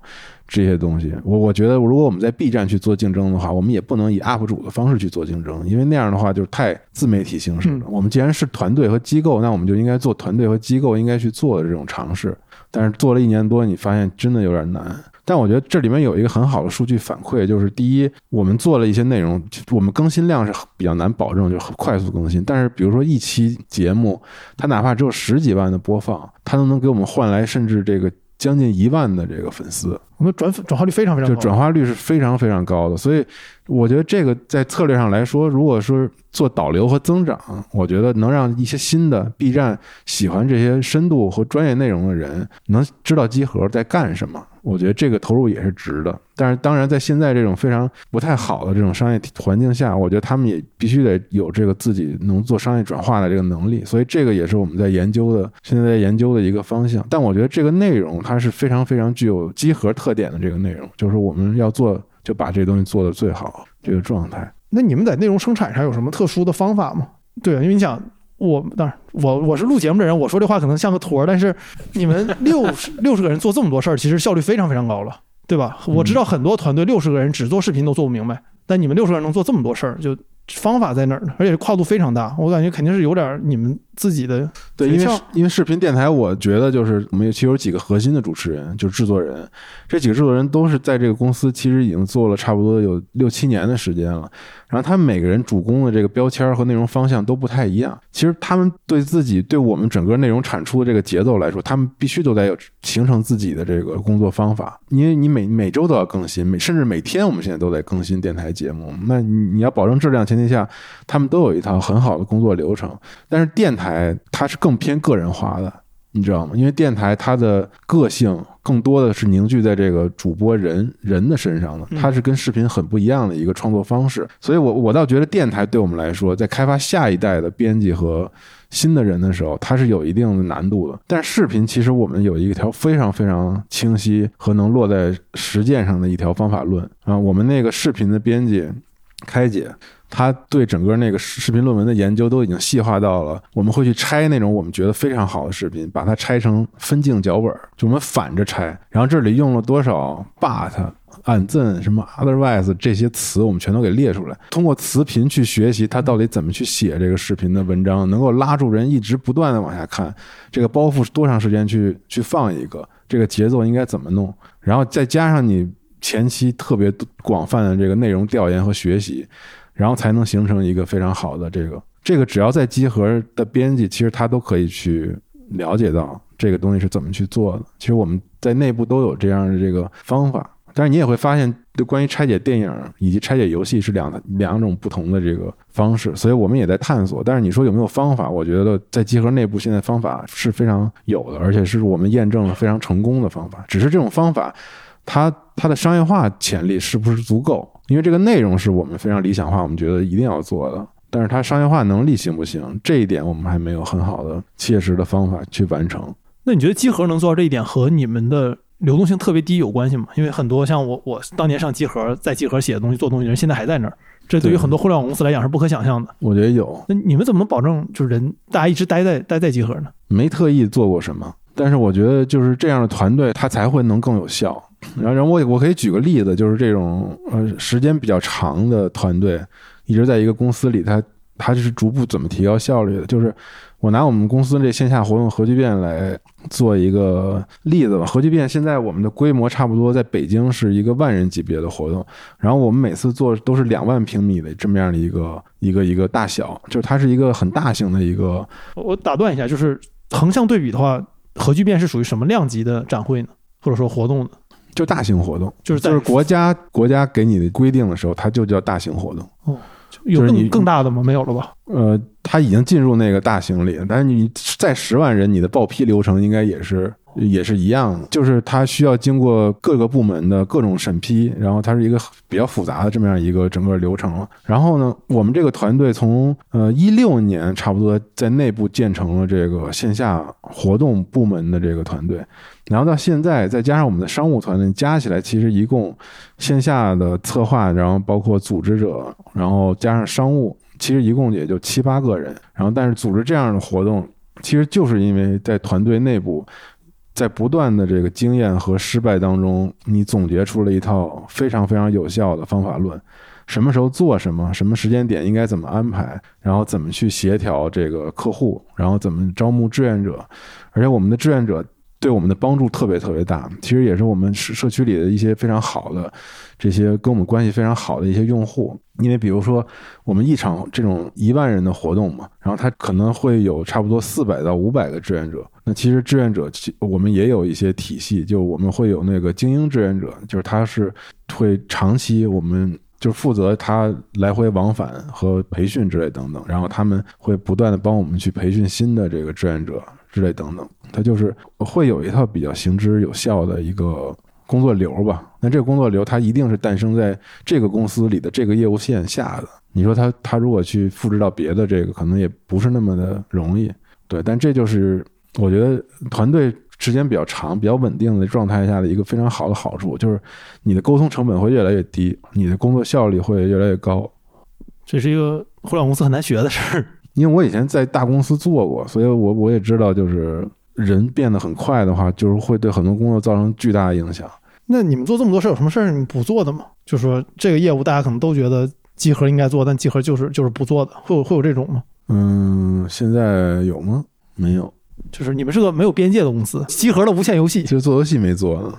这些东西。我我觉得，如果我们在 B 站去做竞争的话，我们也不能以 UP 主的方式去做竞争，因为那样的话就是太自媒体形式了。我们既然是团队和机构，那我们就应该做团队和机构应该去做的这种尝试。但是做了一年多，你发现真的有点难。但我觉得这里面有一个很好的数据反馈，就是第一，我们做了一些内容，我们更新量是比较难保证，就很快速更新。但是比如说一期节目，它哪怕只有十几万的播放，它都能给我们换来甚至这个将近一万的这个粉丝。我们转转化率非常非常高，就转化率是非常非常高的，所以我觉得这个在策略上来说，如果说做导流和增长，我觉得能让一些新的 B 站喜欢这些深度和专业内容的人能知道集合在干什么，我觉得这个投入也是值的。但是当然，在现在这种非常不太好的这种商业环境下，我觉得他们也必须得有这个自己能做商业转化的这个能力，所以这个也是我们在研究的，现在在研究的一个方向。但我觉得这个内容它是非常非常具有集合特点的这个内容，就是我们要做就把这东西做的最好这个状态。那你们在内容生产上有什么特殊的方法吗？对，因为你想，我当然我我是录节目的人，我说这话可能像个托儿，但是你们六十六十个人做这么多事儿，其实效率非常非常高了，对吧？我知道很多团队六十个人只做视频都做不明白，但你们六十个人能做这么多事儿，就方法在哪儿呢？而且跨度非常大，我感觉肯定是有点你们自己的对，因为因为视频电台，我觉得就是我们其实有几个核心的主持人，就是制作人。这几个制作人都是在这个公司其实已经做了差不多有六七年的时间了。然后他们每个人主攻的这个标签和内容方向都不太一样。其实他们对自己对我们整个内容产出的这个节奏来说，他们必须都得有形成自己的这个工作方法。因为你每每周都要更新，每甚至每天我们现在都在更新电台节目。那你你要保证质量前提下，他们都有一套很好的工作流程。但是电台它是更偏个人化的，你知道吗？因为电台它的个性更多的是凝聚在这个主播人人的身上的，嗯它是跟视频很不一样的一个创作方式。所以我我倒觉得电台对我们来说，在开发下一代的编辑和新的人的时候，它是有一定的难度的。但视频其实我们有一条非常非常清晰和能落在实践上的一条方法论啊，我们那个视频的编辑开姐。他对整个那个视频论文的研究都已经细化到了，我们会去拆那种我们觉得非常好的视频，把它拆成分镜脚本，就我们反着拆。然后这里用了多少 but、按赠、什么 otherwise 这些词，我们全都给列出来。通过词频去学习它到底怎么去写这个视频的文章，能够拉住人一直不断的往下看。这个包袱是多长时间去去放一个，这个节奏应该怎么弄，然后再加上你前期特别广泛的这个内容调研和学习。然后才能形成一个非常好的这个这个，只要在集合的编辑，其实他都可以去了解到这个东西是怎么去做的。其实我们在内部都有这样的这个方法，但是你也会发现，就关于拆解电影以及拆解游戏是两两种不同的这个方式，所以我们也在探索。但是你说有没有方法？我觉得在集合内部现在方法是非常有的，而且是我们验证了非常成功的方法。只是这种方法，它它的商业化潜力是不是足够？因为这个内容是我们非常理想化，我们觉得一定要做的，但是它商业化能力行不行？这一点我们还没有很好的切实的方法去完成。那你觉得集合能做到这一点和你们的流动性特别低有关系吗？因为很多像我，我当年上集合，在集合写的东西、做东西人，现在还在那儿，这对于很多互联网公司来讲是不可想象的。我觉得有，那你们怎么能保证就是人大家一直待在待在集合呢？没特意做过什么，但是我觉得就是这样的团队，它才会能更有效。然后，然后我我可以举个例子，就是这种呃时间比较长的团队，一直在一个公司里，它它是逐步怎么提高效率的？就是我拿我们公司这线下活动核聚变来做一个例子吧。核聚变现在我们的规模差不多在北京是一个万人级别的活动，然后我们每次做都是两万平米的这么样的一个一个一个大小，就是它是一个很大型的一个我打断一下，就是横向对比的话，核聚变是属于什么量级的展会呢？或者说活动呢？就大型活动，就是在就是国家国家给你的规定的时候，它就叫大型活动。有就是你更更大的吗？没有了吧？呃，它已经进入那个大型里，但是你在十万人，你的报批流程应该也是也是一样，就是它需要经过各个部门的各种审批，然后它是一个比较复杂的这么样一个整个流程。然后呢，我们这个团队从呃一六年差不多在内部建成了这个线下活动部门的这个团队，然后到现在再加上我们的商务团队，加起来其实一共线下的策划，然后包括组织者，然后加上商务，其实一共也就七八个人。然后但是组织这样的活动，其实就是因为在团队内部。在不断的这个经验和失败当中，你总结出了一套非常非常有效的方法论。什么时候做什么，什么时间点应该怎么安排，然后怎么去协调这个客户，然后怎么招募志愿者，而且我们的志愿者对我们的帮助特别特别大。其实也是我们社社区里的一些非常好的这些跟我们关系非常好的一些用户。因为比如说我们一场这种一万人的活动嘛，然后他可能会有差不多四百到五百个志愿者。那其实志愿者我们也有一些体系，就我们会有那个精英志愿者，就是他是会长期我们就是负责他来回往返和培训之类等等，然后他们会不断的帮我们去培训新的这个志愿者之类等等，他就是会有一套比较行之有效的一个工作流吧。那这个工作流它一定是诞生在这个公司里的这个业务线下的。你说他他如果去复制到别的这个，可能也不是那么的容易。对，但这就是我觉得团队时间比较长、比较稳定的状态下的一个非常好的好处，就是你的沟通成本会越来越低，你的工作效率会越来越高。这是一个互联网公司很难学的事儿。因为我以前在大公司做过，所以我我也知道，就是人变得很快的话，就是会对很多工作造成巨大的影响。那你们做这么多事儿，有什么事儿你不做的吗？就是说这个业务大家可能都觉得集合应该做，但集合就是就是不做的，会有会有这种吗？嗯，现在有吗？没有，就是你们是个没有边界的公司，集合的无限游戏就做游戏没做呢。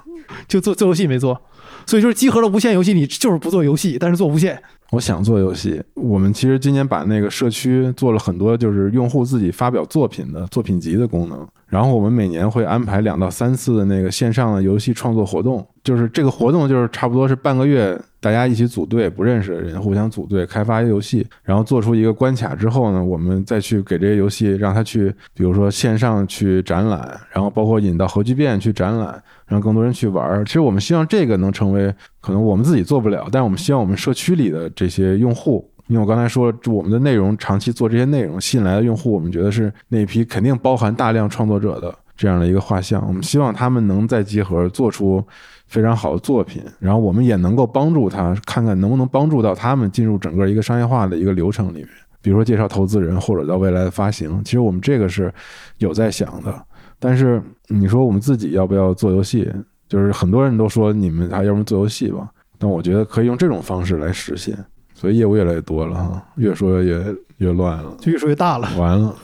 就做做游戏没做，所以就是集合的无限游戏，你就是不做游戏，但是做无线。我想做游戏，我们其实今年把那个社区做了很多，就是用户自己发表作品的作品集的功能。然后我们每年会安排两到三次的那个线上的游戏创作活动，就是这个活动就是差不多是半个月，大家一起组队，不认识的人互相组队开发一个游戏，然后做出一个关卡之后呢，我们再去给这些游戏让它去，比如说线上去展览，然后包括引到核聚变去展览，让更多人去玩。其实我们希望这个能成为可能我们自己做不了，但是我们希望我们社区里的这些用户。因为我刚才说，我们的内容长期做这些内容，吸引来的用户，我们觉得是那一批肯定包含大量创作者的这样的一个画像。我们希望他们能在集合做出非常好的作品，然后我们也能够帮助他，看看能不能帮助到他们进入整个一个商业化的一个流程里面，比如说介绍投资人或者到未来的发行。其实我们这个是有在想的，但是你说我们自己要不要做游戏？就是很多人都说你们还要不然做游戏吧，但我觉得可以用这种方式来实现。所以业务越来越多了哈，越说越越乱了，就越说越大了。完了，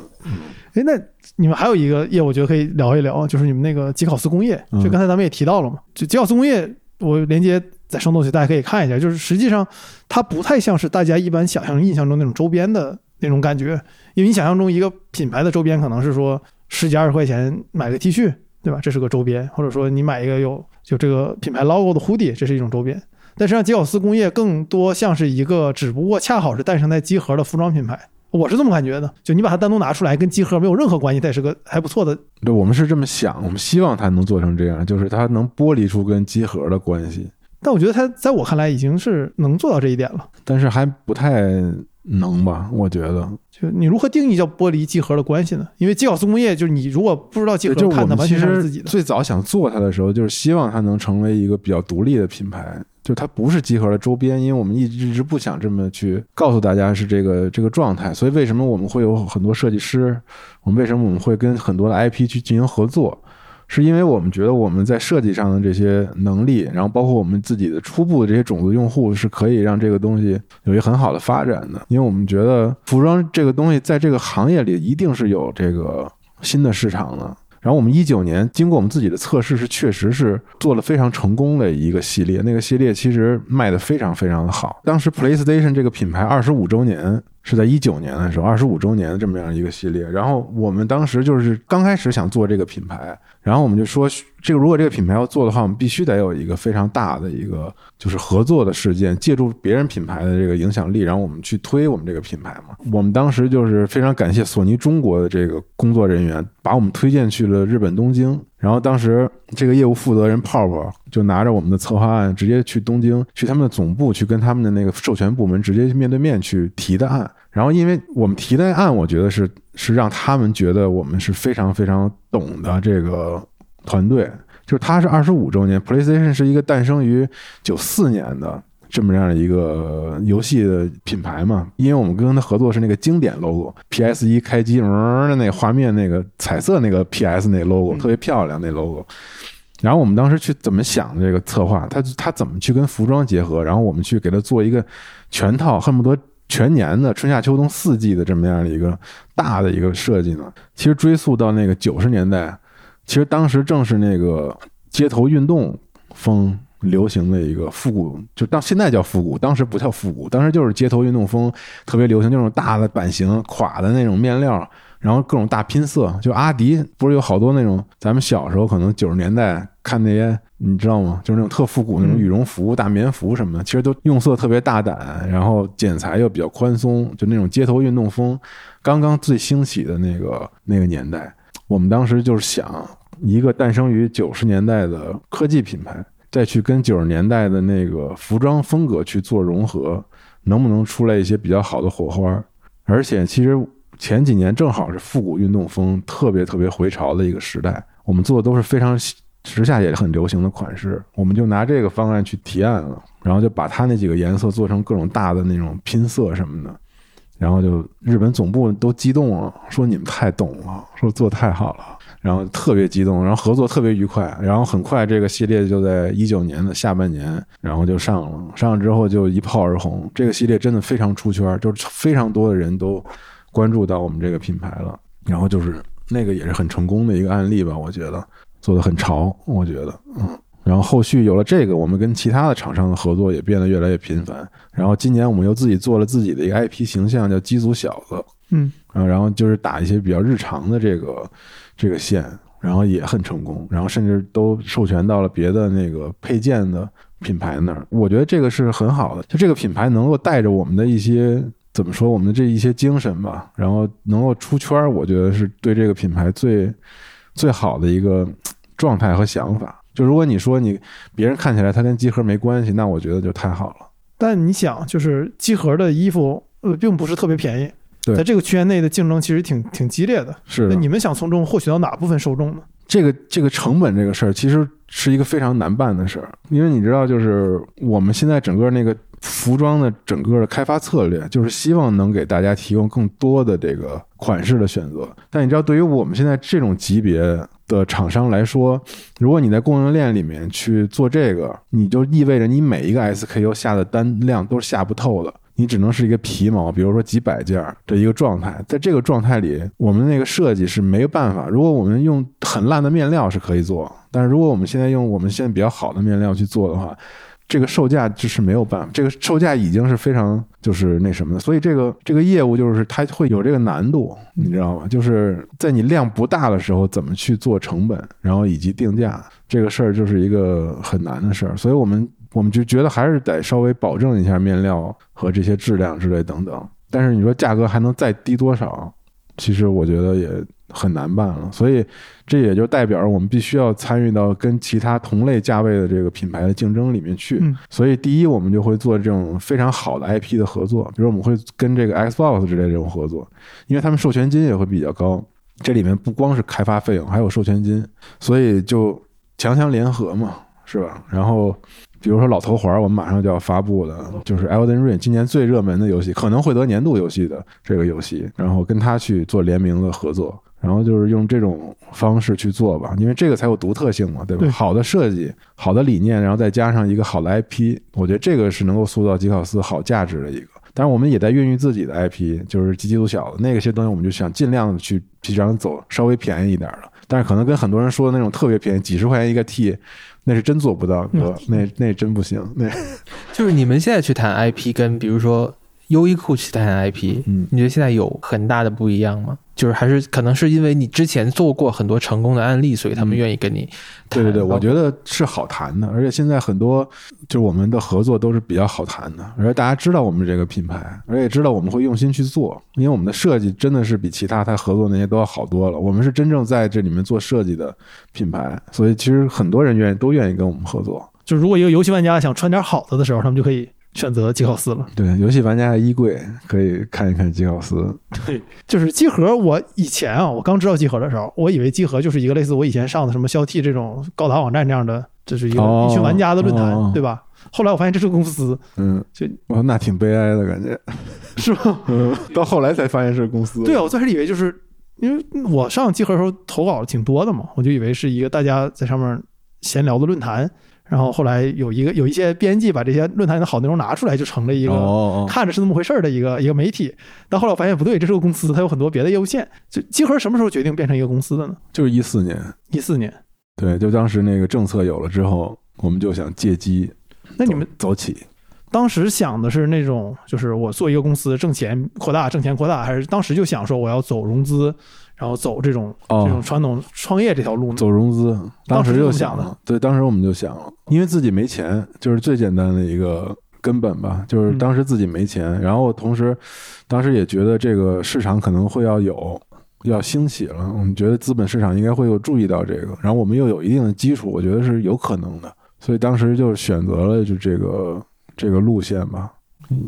哎，那你们还有一个业务，我觉得可以聊一聊，就是你们那个吉考斯工业。就刚才咱们也提到了嘛，就吉考斯工业，我连接在生动去，大家可以看一下。就是实际上它不太像是大家一般想象、印象中那种周边的那种感觉，因为你想象中一个品牌的周边可能是说十几二十块钱买个 T 恤，对吧？这是个周边，或者说你买一个有就这个品牌 logo 的 hoodie，这是一种周边。但实际上，吉考斯工业更多像是一个，只不过恰好是诞生在集合的服装品牌，我是这么感觉的。就你把它单独拿出来，跟集合没有任何关系，它也是个还不错的。对，我们是这么想，我们希望它能做成这样，就是它能剥离出跟集合的关系。但我觉得它在我看来已经是能做到这一点了，但是还不太能吧？我觉得，就你如何定义叫剥离集合的关系呢？因为吉考斯工业就是你如果不知道集合，就我们其实自己的。最早想做它的时候，就是希望它能成为一个比较独立的品牌。就它不是集合的周边，因为我们一直一直不想这么去告诉大家是这个这个状态，所以为什么我们会有很多设计师？我们为什么我们会跟很多的 IP 去进行合作？是因为我们觉得我们在设计上的这些能力，然后包括我们自己的初步的这些种子用户，是可以让这个东西有一个很好的发展的。因为我们觉得服装这个东西在这个行业里一定是有这个新的市场的。然后我们一九年经过我们自己的测试，是确实是做了非常成功的一个系列。那个系列其实卖的非常非常的好。当时 PlayStation 这个品牌二十五周年是在一九年的时候，二十五周年的这么样一个系列。然后我们当时就是刚开始想做这个品牌，然后我们就说，这个如果这个品牌要做的话，我们必须得有一个非常大的一个就是合作的事件，借助别人品牌的这个影响力，然后我们去推我们这个品牌嘛。我们当时就是非常感谢索尼中国的这个工作人员，把我们推荐去了日本东京。然后当时这个业务负责人泡泡就拿着我们的策划案，直接去东京，去他们的总部，去跟他们的那个授权部门直接去面对面去提的案。然后因为我们提的案，我觉得是是让他们觉得我们是非常非常懂的这个团队。就是它是二十五周年，PlayStation 是一个诞生于九四年的这么样的一个游戏的品牌嘛。因为我们跟他合作是那个经典 logo，PS 一开机嗯的那个画面，那个彩色那个 PS 那 logo 特别漂亮那 logo。然后我们当时去怎么想的这个策划，他他怎么去跟服装结合，然后我们去给他做一个全套，恨不得全年的春夏秋冬四季的这么样的一个大的一个设计呢？其实追溯到那个九十年代。其实当时正是那个街头运动风流行的一个复古，就到现在叫复古，当时不叫复古，当时就是街头运动风特别流行，那种大的版型、垮的那种面料，然后各种大拼色。就阿迪不是有好多那种，咱们小时候可能九十年代看那些，你知道吗？就是那种特复古那种羽绒服、大棉服什么的，其实都用色特别大胆，然后剪裁又比较宽松，就那种街头运动风刚刚最兴起的那个那个年代。我们当时就是想，一个诞生于九十年代的科技品牌，再去跟九十年代的那个服装风格去做融合，能不能出来一些比较好的火花？而且，其实前几年正好是复古运动风特别特别回潮的一个时代，我们做的都是非常时下也很流行的款式，我们就拿这个方案去提案了，然后就把它那几个颜色做成各种大的那种拼色什么的。然后就日本总部都激动了，说你们太懂了，说做太好了。然后特别激动，然后合作特别愉快，然后很快这个系列就在一九年的下半年，然后就上了，上了之后就一炮而红。这个系列真的非常出圈，就是非常多的人都关注到我们这个品牌了。然后就是那个也是很成功的一个案例吧，我觉得做的很潮，我觉得嗯。然后后续有了这个，我们跟其他的厂商的合作也变得越来越频繁。然后今年我们又自己做了自己的一个 IP 形象，叫机组小子，嗯，然后就是打一些比较日常的这个。这个线，然后也很成功，然后甚至都授权到了别的那个配件的品牌那儿。我觉得这个是很好的，就这个品牌能够带着我们的一些怎么说，我们的这一些精神吧，然后能够出圈，我觉得是对这个品牌最最好的一个状态和想法。就如果你说你别人看起来它跟机核没关系，那我觉得就太好了。但你想，就是机核的衣服呃，并不是特别便宜。在这个区间内的竞争其实挺挺激烈的，是那你们想从中获取到哪部分受众呢？这个这个成本这个事儿其实是一个非常难办的事儿，因为你知道，就是我们现在整个那个服装的整个的开发策略，就是希望能给大家提供更多的这个款式的选择。但你知道，对于我们现在这种级别的厂商来说，如果你在供应链里面去做这个，你就意味着你每一个 SKU 下的单量都是下不透的。你只能是一个皮毛，比如说几百件的一个状态，在这个状态里，我们那个设计是没办法。如果我们用很烂的面料是可以做，但是如果我们现在用我们现在比较好的面料去做的话，这个售价就是没有办法。这个售价已经是非常就是那什么的，所以这个这个业务就是它会有这个难度，你知道吗？就是在你量不大的时候，怎么去做成本，然后以及定价这个事儿，就是一个很难的事儿。所以我们。我们就觉得还是得稍微保证一下面料和这些质量之类等等，但是你说价格还能再低多少？其实我觉得也很难办了。所以这也就代表着我们必须要参与到跟其他同类价位的这个品牌的竞争里面去。所以第一，我们就会做这种非常好的 IP 的合作，比如我们会跟这个 Xbox 之类这种合作，因为他们授权金也会比较高。这里面不光是开发费用，还有授权金，所以就强强联合嘛，是吧？然后。比如说老头环，我们马上就要发布的，就是《Elden Ring》今年最热门的游戏，可能会得年度游戏的这个游戏，然后跟他去做联名的合作，然后就是用这种方式去做吧，因为这个才有独特性嘛，对吧？好的设计、好的理念，然后再加上一个好的 IP，我觉得这个是能够塑造吉考斯好价值的一个。当然，我们也在孕育自己的 IP，就是机器组小的那个些东西，我们就想尽量的去去让走稍微便宜一点的，但是可能跟很多人说的那种特别便宜，几十块钱一个 T。那是真做不到，哥，那那真不行。那 就是你们现在去谈 IP，跟比如说优衣库去谈 IP，嗯，你觉得现在有很大的不一样吗？就是还是可能是因为你之前做过很多成功的案例，所以他们愿意跟你。对对对，我觉得是好谈的，而且现在很多就是我们的合作都是比较好谈的，而且大家知道我们这个品牌，而且知道我们会用心去做，因为我们的设计真的是比其他他合作那些都要好多了。我们是真正在这里面做设计的品牌，所以其实很多人愿意都愿意跟我们合作。就如果一个游戏玩家想穿点好的的时候，他们就可以。选择吉考斯了，对，游戏玩家的衣柜可以看一看吉考斯。对，就是集合。我以前啊，我刚知道集合的时候，我以为集合就是一个类似我以前上的什么消 T 这种高达网站这样的，这是一个一群玩家的论坛，对吧？后来我发现这是个公司，嗯，就哦，那挺悲哀的感觉，是吧？嗯，到后来才发现是公司。对啊，我最开始以为就是因为我上集合的时候投稿挺多的嘛，我就以为是一个大家在上面闲聊的论坛。然后后来有一个有一些编辑把这些论坛的好内容拿出来，就成了一个看着是那么回事儿的一个一个媒体。但后来我发现不对，这是个公司，它有很多别的业务线。就集合什么时候决定变成一个公司的呢？就是一四年，一四年。对，就当时那个政策有了之后，我们就想借机。那你们走起？当时想的是那种，就是我做一个公司挣钱扩大，挣钱扩大，还是当时就想说我要走融资？然后走这种这种传统创业这条路呢，走融资，当时就想了，对，当时我们就想了，因为自己没钱，就是最简单的一个根本吧，就是当时自己没钱，然后同时，当时也觉得这个市场可能会要有要兴起了，我们觉得资本市场应该会有注意到这个，然后我们又有一定的基础，我觉得是有可能的，所以当时就选择了就这个这个路线吧。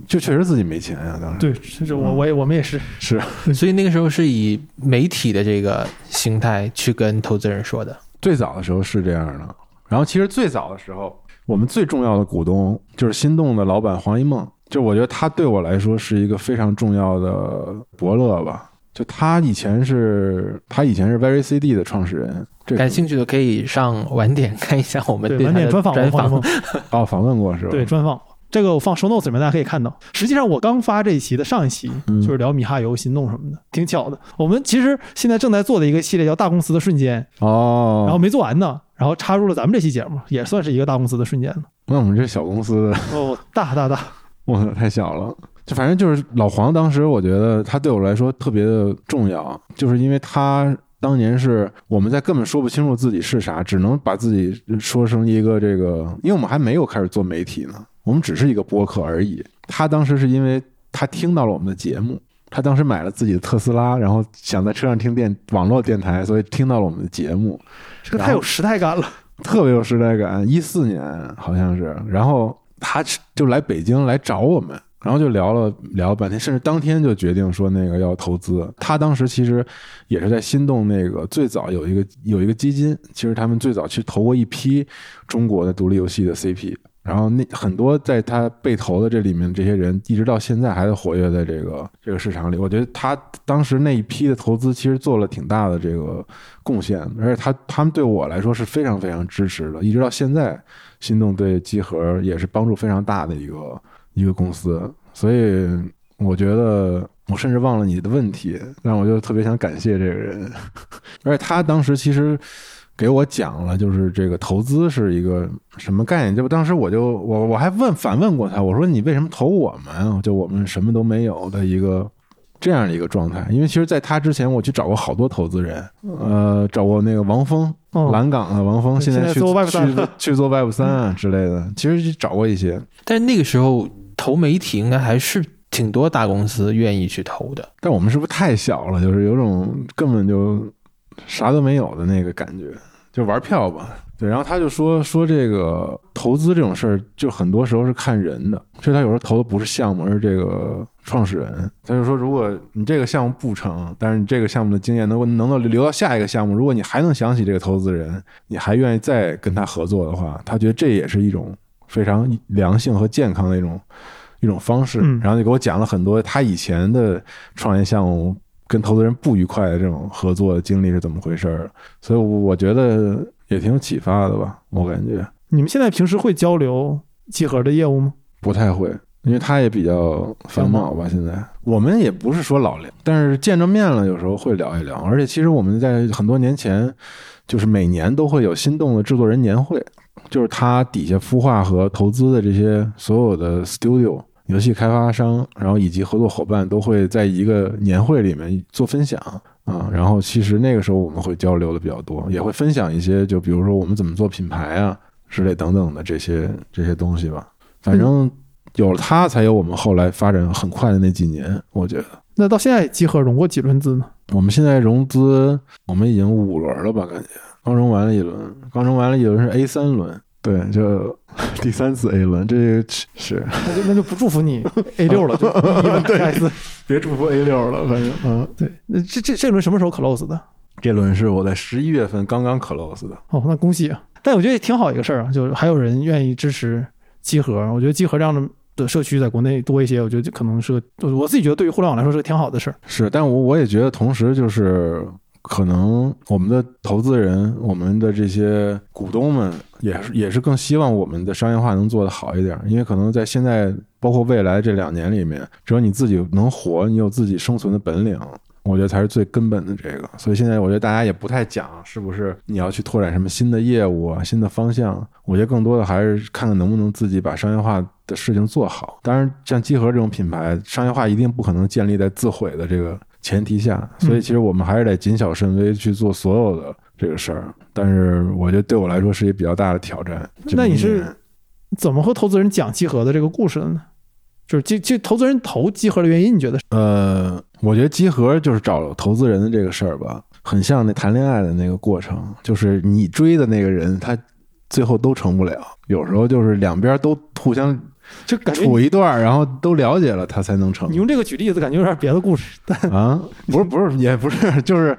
就确实自己没钱呀，当时对，是我我也我们也是是，所以那个时候是以媒体的这个形态去跟投资人说的。最早的时候是这样的，然后其实最早的时候，我们最重要的股东就是心动的老板黄一梦，就我觉得他对我来说是一个非常重要的伯乐吧。就他以前是，他以前是 Very CD 的创始人。这感兴趣的可以上晚点看一下我们对，他的晚点专访专访，哦，访问过是吧？对，专访。这个我放 show notes 里面，大家可以看到。实际上，我刚发这一期的上一期嗯就是聊米哈游、心动什么的，挺巧的。我们其实现在正在做的一个系列叫《大公司的瞬间》，哦，然后没做完呢，然后插入了咱们这期节目，也算是一个大公司的瞬间了。那我们这小公司的，哦，大大大，我，太小了。就反正就是老黄，当时我觉得他对我来说特别的重要，就是因为他当年是我们在根本说不清楚自己是啥，只能把自己说成一个这个，因为我们还没有开始做媒体呢，我们只是一个播客而已。他当时是因为他听到了我们的节目，他当时买了自己的特斯拉，然后想在车上听电网络电台，所以听到了我们的节目，这个太有时代感了。特别有时代感。一四年好像是，然后他就来北京来找我们，然后就聊了聊了半天，甚至当天就决定说那个要投资。他当时其实也是在心动那个最早有一个有一个基金，其实他们最早去投过一批中国的独立游戏的 CP。然后那很多在他被投的这里面这些人，一直到现在还在活跃在这个这个市场里。我觉得他当时那一批的投资其实做了挺大的这个贡献，而且他他们对我来说是非常非常支持的，一直到现在，心动对集合也是帮助非常大的一个一个公司。所以我觉得我甚至忘了你的问题，但我就特别想感谢这个人，而且他当时其实。给我讲了，就是这个投资是一个什么概念？就当时我就我我还问反问过他，我说你为什么投我们？就我们什么都没有的一个这样的一个状态。因为其实，在他之前，我去找过好多投资人，呃，找过那个王峰，哦，蓝港的王峰，现在去做 Web 三去去做 Web 三啊之类的，其实找过一些，但是那个时候投媒体应该还是挺多大公司愿意去投的。但我们是不是太小了？就是有种根本就啥都没有的那个感觉，就玩票吧。对，然后他就说说这个投资这种事儿，就很多时候是看人的。所以他有时候投的不是项目，而是这个创始人。他就说，如果你这个项目不成，但是你这个项目的经验能够能够留到下一个项目，如果你还能想起这个投资人，你还愿意再跟他合作的话，他觉得这也是一种非常良性和健康的一种一种方式。嗯然后就给我讲了很多他以前的创业项目跟投资人不愉快的这种合作的经历是怎么回事儿，所以我觉得也挺有启发的吧。我感觉你们现在平时会交流集合的业务吗？不太会，因为他也比较繁忙吧。现在我们也不是说老聊，但是见着面了，有时候会聊一聊。而且其实我们在很多年前，就是每年都会有心动的制作人年会，就是他底下孵化和投资的这些所有的 studio。游戏开发商，然后以及合作伙伴都会在一个年会里面做分享啊，然后其实那个时候我们会交流的比较多，也会分享一些，就比如说我们怎么做品牌啊之类等等的这些这些东西吧。反正有了它，才有我们后来发展很快的那几年。我觉得那到现在集合融过几轮资呢？我们现在融资，我们已经五轮了吧？感觉刚融完了一轮，刚融完了一轮是 A 三轮，对，就 第三次 A 轮，这是那就那就不祝福你 A 六了，就 下一次。别祝福 A 六了，反正嗯。对，那这这这轮什么时候 close 的？这轮是我在十一月份刚刚 close 的，哦，那恭喜啊！但我觉得也挺好一个事儿啊，就是还有人愿意支持集合。我觉得集合这样的的社区在国内多一些，我觉得可能是个，我自己觉得对于互联网来说是个挺好的事儿。是，但我我也觉得，同时就是可能我们的投资人、我们的这些股东们，也是也是更希望我们的商业化能做得好一点，因为可能在现在包括未来这两年里面，只有你自己能活，你有自己生存的本领。我觉得才是最根本的这个，所以现在我觉得大家也不太讲是不是你要去拓展什么新的业务啊、新的方向。我觉得更多的还是看看能不能自己把商业化的事情做好。当然，像集合这种品牌，商业化一定不可能建立在自毁的这个前提下，所以其实我们还是得谨小慎微去做所有的这个事儿。但是我觉得对我来说是一个比较大的挑战。那你是怎么和投资人讲集合的这个故事的呢？就是集集投资人投集合的原因，你觉得是？呃，我觉得集合就是找投资人的这个事儿吧，很像那谈恋爱的那个过程，就是你追的那个人，他最后都成不了。有时候就是两边都互相就感觉处一段，然后都了解了，他才能成你。用这个举例子，感觉有点别的故事。但啊，不是不是，也不是，就是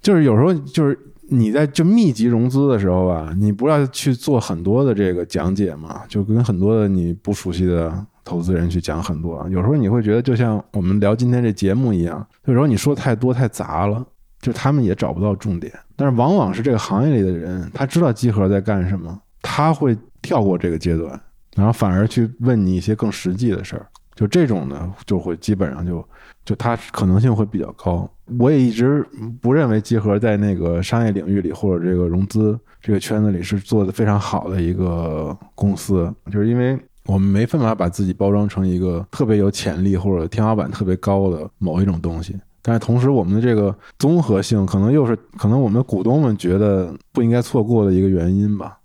就是有时候就是你在就密集融资的时候吧，你不要去做很多的这个讲解嘛，就跟很多的你不熟悉的投资人去讲很多。有时候你会觉得，就像我们聊今天这节目一样，有时候你说太多太杂了，就他们也找不到重点。但是往往是这个行业里的人，他知道集合在干什么，他会跳过这个阶段，然后反而去问你一些更实际的事儿。就这种呢，就会基本上就就它可能性会比较高。我也一直不认为集合在那个商业领域里或者这个融资这个圈子里是做的非常好的一个公司，就是因为我们没办法把自己包装成一个特别有潜力或者天花板特别高的某一种东西。但是同时，我们的这个综合性可能又是可能我们股东们觉得不应该错过的一个原因吧。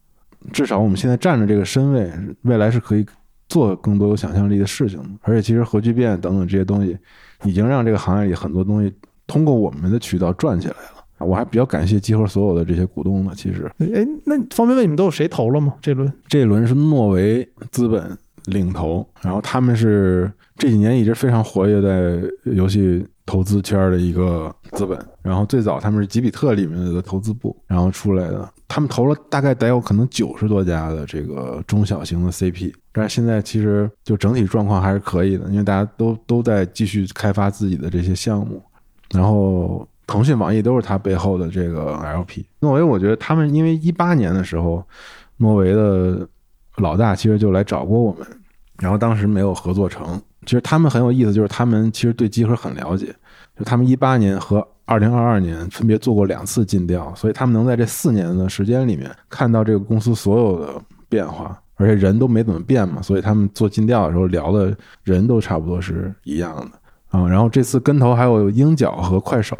至少我们现在站着这个身位，未来是可以。做更多有想象力的事情，而且其实核聚变等等这些东西，已经让这个行业里很多东西通过我们的渠道转起来了。我还比较感谢集合所有的这些股东呢。其实，哎，那方便问你们都有谁投了吗？这轮这轮是诺维资本领投，然后他们是这几年一直非常活跃在游戏。投资圈的一个资本，然后最早他们是吉比特里面的投资部，然后出来的，他们投了大概得有可能九十多家的这个中小型的 CP，但是现在其实就整体状况还是可以的，因为大家都都在继续开发自己的这些项目，然后腾讯、网易都是他背后的这个 LP。诺维，我觉得他们因为一八年的时候，诺维的老大其实就来找过我们，然后当时没有合作成。其实他们很有意思，就是他们其实对集合很了解，就他们一八年和二零二二年分别做过两次尽调，所以他们能在这四年的时间里面看到这个公司所有的变化，而且人都没怎么变嘛，所以他们做尽调的时候聊的人都差不多是一样的啊。然后这次跟投还有鹰角和快手，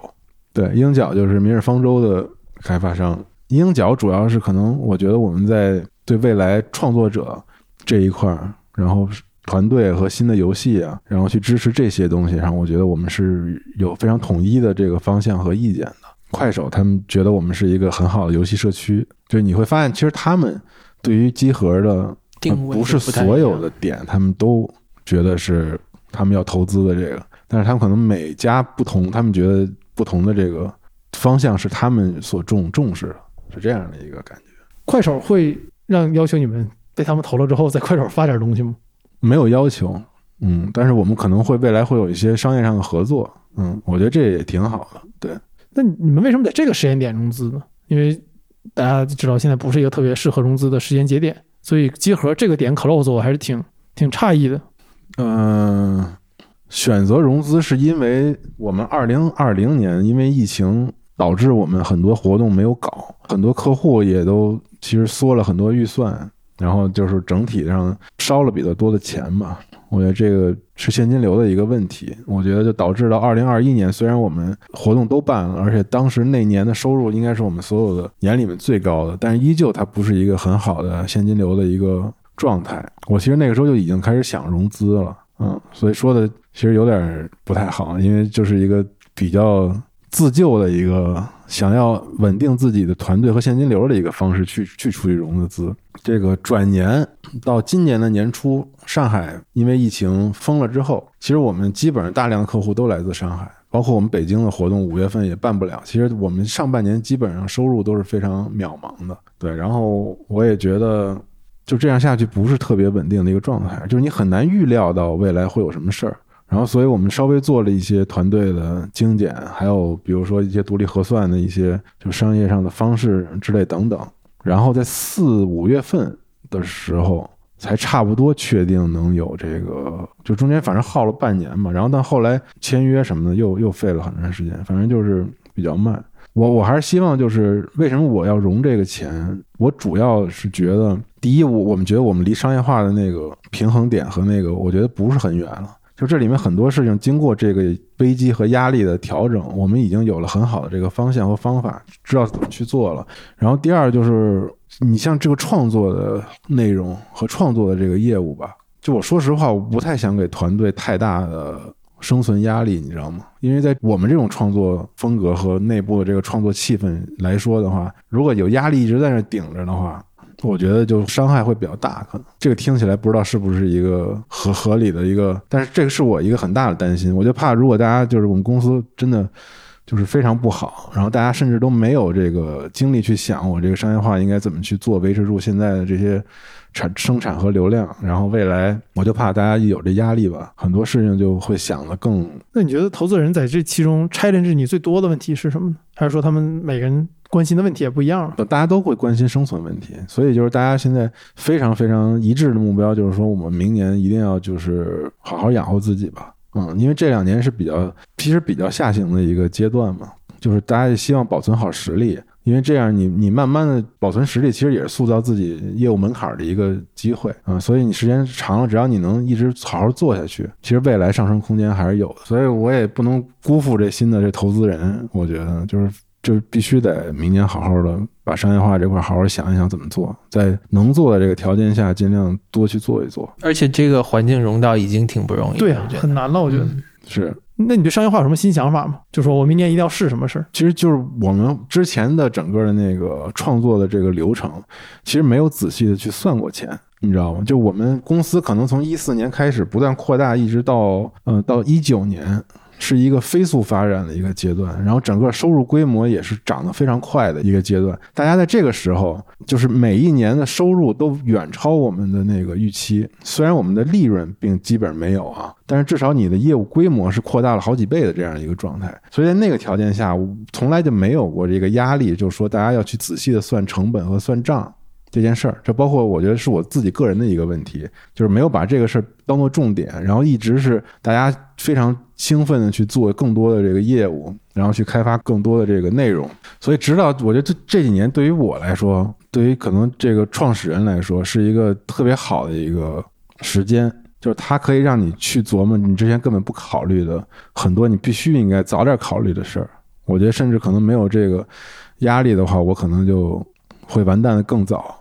对，鹰角就是明日方舟的开发商，鹰角主要是可能我觉得我们在对未来创作者这一块儿，然后。团队和新的游戏啊，然后去支持这些东西上，我觉得我们是有非常统一的这个方向和意见的。快手他们觉得我们是一个很好的游戏社区，就是你会发现，其实他们对于集合的定位不是所有的点，他们都觉得是他们要投资的这个，但是他们可能每家不同，他们觉得不同的这个方向是他们所重重视的，是这样的一个感觉。快手会让要求你们被他们投了之后，在快手发点东西吗？没有要求，嗯，但是我们可能会未来会有一些商业上的合作，嗯，我觉得这也挺好的，对。那你们为什么在这个时间点融资呢？因为大家知道现在不是一个特别适合融资的时间节点，所以集合这个点 close 我还是挺挺诧异的。嗯，选择融资是因为我们二零二零年因为疫情导致我们很多活动没有搞，很多客户也都其实缩了很多预算。然后就是整体上烧了比较多的钱吧，我觉得这个是现金流的一个问题。我觉得就导致到二零二一年，虽然我们活动都办了，而且当时那年的收入应该是我们所有的年里面最高的，但是依旧它不是一个很好的现金流的一个状态。我其实那个时候就已经开始想融资了，嗯，所以说的其实有点不太好，因为就是一个比较自救的一个。想要稳定自己的团队和现金流的一个方式，去去出去融资。这个转年到今年的年初，上海因为疫情封了之后，其实我们基本上大量的客户都来自上海，包括我们北京的活动，五月份也办不了。其实我们上半年基本上收入都是非常渺茫的。对，然后我也觉得就这样下去不是特别稳定的一个状态，就是你很难预料到未来会有什么事儿。然后，所以我们稍微做了一些团队的精简，还有比如说一些独立核算的一些就商业上的方式之类等等。然后在四五月份的时候，才差不多确定能有这个，就中间反正耗了半年嘛。然后但后来签约什么的又又费了很长时间，反正就是比较慢。我我还是希望就是为什么我要融这个钱？我主要是觉得，第一，我我们觉得我们离商业化的那个平衡点和那个，我觉得不是很远了。就这里面很多事情，经过这个危机和压力的调整，我们已经有了很好的这个方向和方法，知道怎么去做了。然后第二就是，你像这个创作的内容和创作的这个业务吧，就我说实话，我不太想给团队太大的生存压力，你知道吗？因为在我们这种创作风格和内部的这个创作气氛来说的话，如果有压力一直在那顶着的话。我觉得就伤害会比较大，可能这个听起来不知道是不是一个合合理的一个，但是这个是我一个很大的担心。我就怕如果大家就是我们公司真的就是非常不好，然后大家甚至都没有这个精力去想我这个商业化应该怎么去做，维持住现在的这些产生产和流量，然后未来我就怕大家一有这压力吧，很多事情就会想的更那你觉得投资人在这其中 challenge 你最多的问题是什么呢？还是说他们每个人关心的问题也不一样？大家都会关心生存问题，所以就是大家现在非常非常一致的目标，就是说我们明年一定要就是好好养活自己吧。嗯，因为这两年是比较其实比较下行的一个阶段嘛，就是大家希望保存好实力，因为这样你你慢慢的保存实力，其实也是塑造自己业务门槛的一个机会啊。所以你时间长了，只要你能一直好好做下去，其实未来上升空间还是有的。所以我也不能辜负这新的这投资人，我觉得就是就是必须得明年好好的把商业化这块好好想一想怎么做，在能做的这个条件下，尽量多去做一做。而且这个环境融到已经挺不容易，对啊很难了，我觉得。嗯是，那你对商业化有什么新想法吗？就说我明年一定要试什么事儿？其实就是我们之前的整个的那个创作的这个流程，其实没有仔细的去算过钱，你知道吗？就我们公司可能从一四年开始不断扩大，一直到呃到一九年。是一个飞速发展的一个阶段，然后整个收入规模也是涨得非常快的一个阶段。大家在这个时候，就是每一年的收入都远超我们的那个预期。虽然我们的利润并基本没有啊，但是至少你的业务规模是扩大了好几倍的这样一个状态。所以在那个条件下，从来就没有过这个压力，就是说大家要去仔细的算成本和算账。这件事儿，这包括我觉得是我自己个人的一个问题，就是没有把这个事儿当做重点，然后一直是大家非常兴奋的去做更多的这个业务，然后去开发更多的这个内容。所以，直到我觉得这这几年对于我来说，对于可能这个创始人来说，是一个特别好的一个时间，就是它可以让你去琢磨你之前根本不考虑的很多你必须应该早点考虑的事儿。我觉得甚至可能没有这个压力的话，我可能就会完蛋的更早。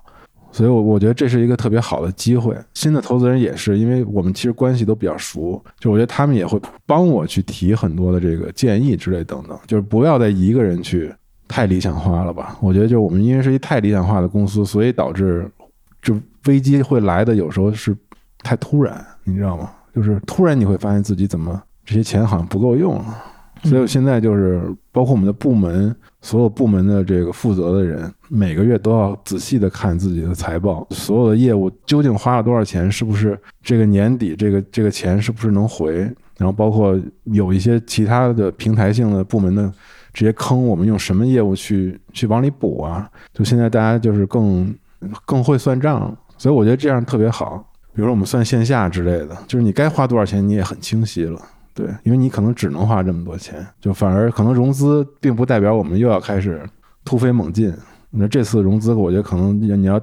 所以，我我觉得这是一个特别好的机会。新的投资人也是，因为我们其实关系都比较熟，就我觉得他们也会帮我去提很多的这个建议之类等等，就是不要再一个人去太理想化了吧。我觉得，就我们因为是一太理想化的公司，所以导致就危机会来的有时候是太突然，你知道吗？就是突然你会发现自己怎么这些钱好像不够用了。所以我现在就是包括我们的部门，所有部门的这个负责的人，每个月都要仔细的看自己的财报，所有的业务究竟花了多少钱，是不是这个年底这个这个钱是不是能回？然后包括有一些其他的平台性的部门的这些坑，我们用什么业务去去往里补啊？就现在大家就是更更会算账，所以我觉得这样特别好。比如说我们算线下之类的，就是你该花多少钱，你也很清晰了。对，因为你可能只能花这么多钱，就反而可能融资并不代表我们又要开始突飞猛进。那这次融资，我觉得可能你要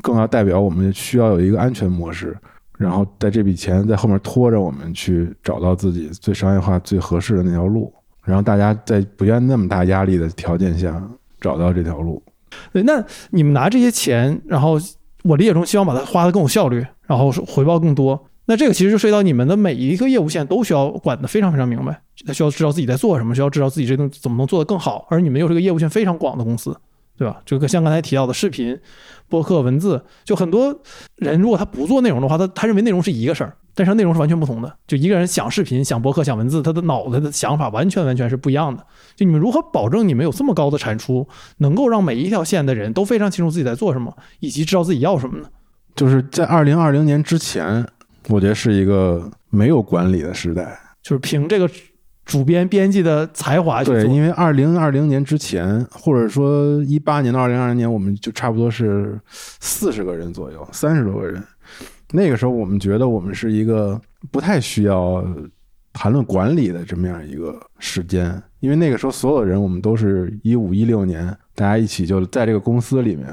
更要代表我们需要有一个安全模式，然后在这笔钱在后面拖着我们去找到自己最商业化、最合适的那条路，然后大家在不愿那么大压力的条件下找到这条路。对，那你们拿这些钱，然后我理解中希望把它花的更有效率，然后回报更多。那这个其实就涉及到你们的每一个业务线都需要管得非常非常明白，他需要知道自己在做什么，需要知道自己这东怎么能做得更好。而你们又是个业务线非常广的公司，对吧？这个像刚才提到的视频、播客、文字，就很多人如果他不做内容的话，他他认为内容是一个事儿，但是内容是完全不同的。就一个人想视频、想播客、想文字，他的脑袋的想法完全完全是不一样的。就你们如何保证你们有这么高的产出，能够让每一条线的人都非常清楚自己在做什么，以及知道自己要什么呢？就是在二零二零年之前，我觉得是一个没有管理的时代。就是凭这个主编编辑的才华去做。对，因为二零二零年之前，或者说一八年到二零二零年，我们就差不多是四十个人左右，三十多个人。那个时候，我们觉得我们是一个不太需要谈论管理的这么样一个时间，因为那个时候所有人，我们都是一五一六年，大家一起就在这个公司里面，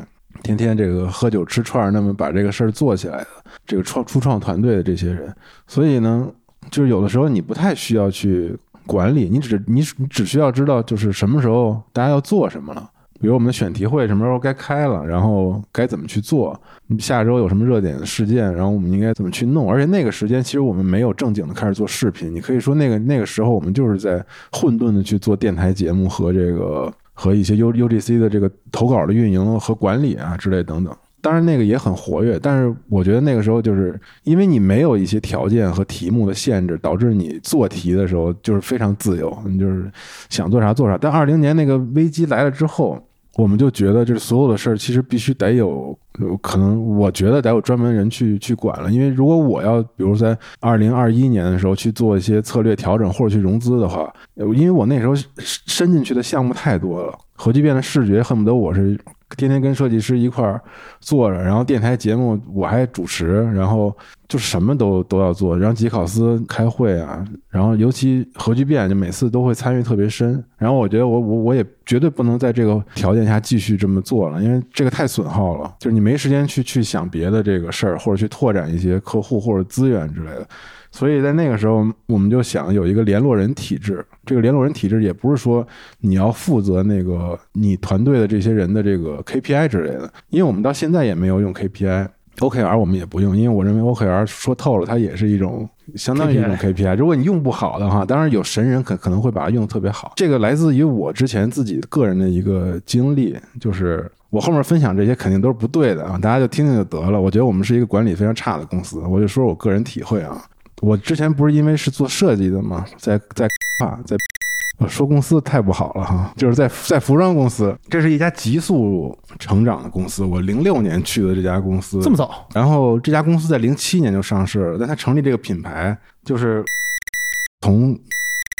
天天这个喝酒吃串儿，那么把这个事儿做起来的这个创初创团队的这些人，所以呢，就是有的时候你不太需要去管理，你只你你只需要知道就是什么时候大家要做什么了。比如我们的选题会什么时候该开了，然后该怎么去做，下周有什么热点事件，然后我们应该怎么去弄。而且那个时间其实我们没有正经的开始做视频，你可以说那个那个时候我们就是在混沌的去做电台节目和这个和一些 U U G C 的这个投稿的运营和管理啊之类等等。当然那个也很活跃，但是我觉得那个时候就是因为你没有一些条件和题目的限制，导致你做题的时候就是非常自由，你就是想做啥做啥。但二零年那个危机来了之后，我们就觉得就是所有的事儿其实必须得有，可能我觉得得有专门人去去管了。因为如果我要比如在二零二一年的时候去做一些策略调整或者去融资的话，因为我那时候伸进去的项目太多了，核聚变的视觉恨不得我是。天天跟设计师一块儿坐着，然后电台节目我还主持，然后就什么都都要做，然后吉考斯开会啊，然后尤其核聚变就每次都会参与特别深，然后我觉得我我我也绝对不能在这个条件下继续这么做了，因为这个太损耗了，就是你没时间去去想别的这个事儿，或者去拓展一些客户或者资源之类的。所以在那个时候，我们就想有一个联络人体制。这个联络人体制也不是说你要负责那个你团队的这些人的这个 KPI 之类的，因为我们到现在也没有用 KPI，OKR 我们也不用，因为我认为 OKR 说透了，它也是一种相当于一种 KPI。如果你用不好的话，当然有神人可可能会把它用的特别好。这个来自于我之前自己个人的一个经历，就是我后面分享这些肯定都是不对的啊，大家就听听就得了。我觉得我们是一个管理非常差的公司，我就说我个人体会啊。我之前不是因为是做设计的嘛，在在啊在，说公司太不好了哈，就是在在服装公司，这是一家急速成长的公司。我零六年去的这家公司，这么早？然后这家公司在零七年就上市了，但它成立这个品牌，就是从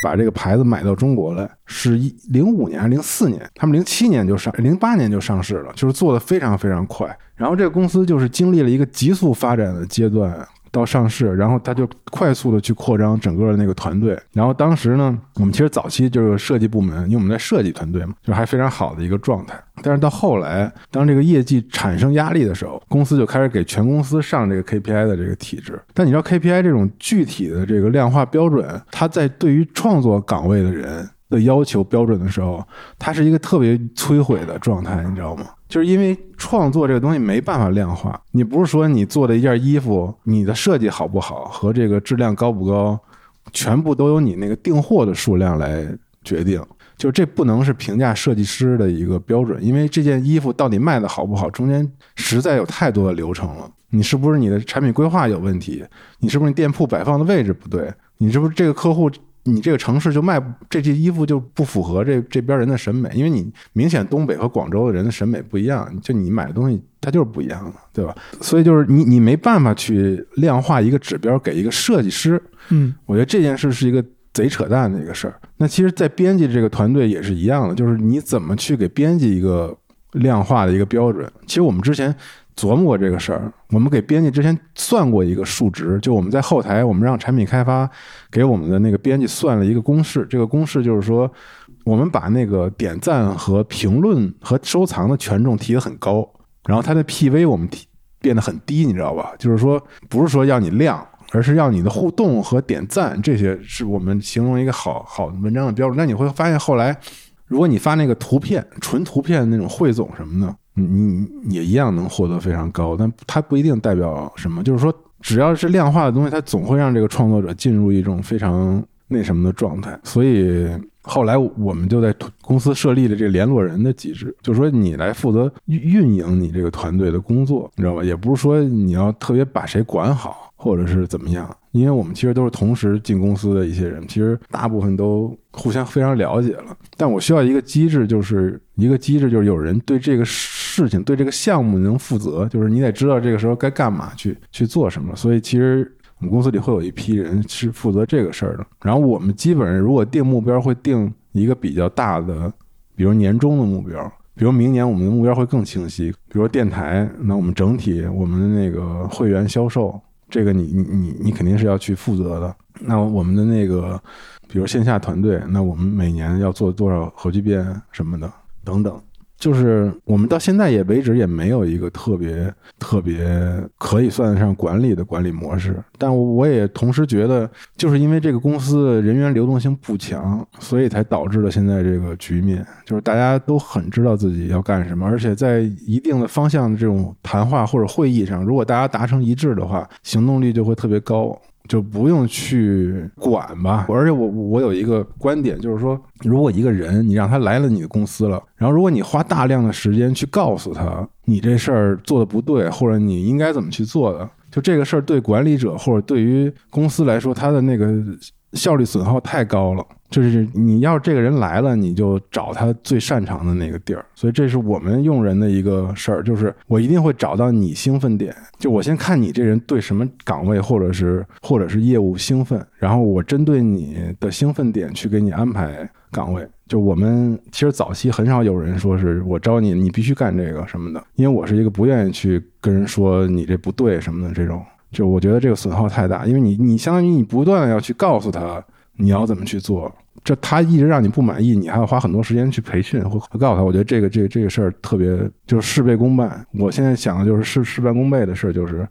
把这个牌子买到中国来，是一零五年还是零四年？他们零七年就上，零八年就上市了，就是做的非常非常快。然后这个公司就是经历了一个急速发展的阶段。到上市，然后他就快速的去扩张整个的那个团队。然后当时呢，我们其实早期就是设计部门，因为我们在设计团队嘛，就还非常好的一个状态。但是到后来，当这个业绩产生压力的时候，公司就开始给全公司上这个 KPI 的这个体制。但你知道 KPI 这种具体的这个量化标准，它在对于创作岗位的人的要求标准的时候，它是一个特别摧毁的状态，你知道吗？就是因为创作这个东西没办法量化，你不是说你做的一件衣服，你的设计好不好和这个质量高不高，全部都由你那个订货的数量来决定。就这不能是评价设计师的一个标准，因为这件衣服到底卖的好不好，中间实在有太多的流程了。你是不是你的产品规划有问题？你是不是你店铺摆放的位置不对？你是不是这个客户？你这个城市就卖这件衣服就不符合这这边人的审美，因为你明显东北和广州的人的审美不一样，就你买的东西它就是不一样的，对吧？所以就是你你没办法去量化一个指标给一个设计师，嗯，我觉得这件事是一个贼扯淡的一个事儿。那其实，在编辑这个团队也是一样的，就是你怎么去给编辑一个量化的一个标准？其实我们之前。琢磨过这个事儿，我们给编辑之前算过一个数值，就我们在后台，我们让产品开发给我们的那个编辑算了一个公式。这个公式就是说，我们把那个点赞和评论和收藏的权重提得很高，然后它的 PV 我们提变得很低，你知道吧？就是说，不是说要你量，而是要你的互动和点赞，这些是我们形容一个好好文章的标准。那你会发现，后来如果你发那个图片，纯图片那种汇总什么的。你也一样能获得非常高，但它不一定代表什么。就是说，只要是量化的东西，它总会让这个创作者进入一种非常那什么的状态。所以后来我们就在公司设立了这个联络人的机制，就是说你来负责运营你这个团队的工作，你知道吧？也不是说你要特别把谁管好，或者是怎么样。因为我们其实都是同时进公司的一些人，其实大部分都互相非常了解了。但我需要一个机制，就是一个机制，就是有人对这个事情对这个项目能负责，就是你得知道这个时候该干嘛去去做什么。所以其实我们公司里会有一批人是负责这个事儿的。然后我们基本上如果定目标，会定一个比较大的，比如年终的目标，比如明年我们的目标会更清晰。比如电台，那我们整体我们的那个会员销售，这个你你你你肯定是要去负责的。那我们的那个，比如线下团队，那我们每年要做多少核聚变什么的等等。就是我们到现在也为止也没有一个特别特别可以算得上管理的管理模式，但我也同时觉得，就是因为这个公司人员流动性不强，所以才导致了现在这个局面，就是大家都很知道自己要干什么，而且在一定的方向的这种谈话或者会议上，如果大家达成一致的话，行动力就会特别高。就不用去管吧。而且我我有一个观点，就是说，如果一个人你让他来了你的公司了，然后如果你花大量的时间去告诉他你这事儿做的不对，或者你应该怎么去做的，就这个事儿对管理者或者对于公司来说，他的那个效率损耗太高了。就是你要这个人来了，你就找他最擅长的那个地儿。所以这是我们用人的一个事儿，就是我一定会找到你兴奋点。就我先看你这人对什么岗位或者是 或者是业务兴奋，然后我针对你的兴奋点去给你安排岗位。就我们其实早期很少有人说是我招你，你必须干这个什么的，因为我是一个不愿意去跟人说你这不对什么的这种。就我觉得这个损耗太大，因为你你相当于你不断的要去告诉他。你要怎么去做？这他一直让你不满意，你还要花很多时间去培训或告诉他。我觉得这个这个这个事儿特别就是事倍功半。我现在想的就是事事半功倍的事，就是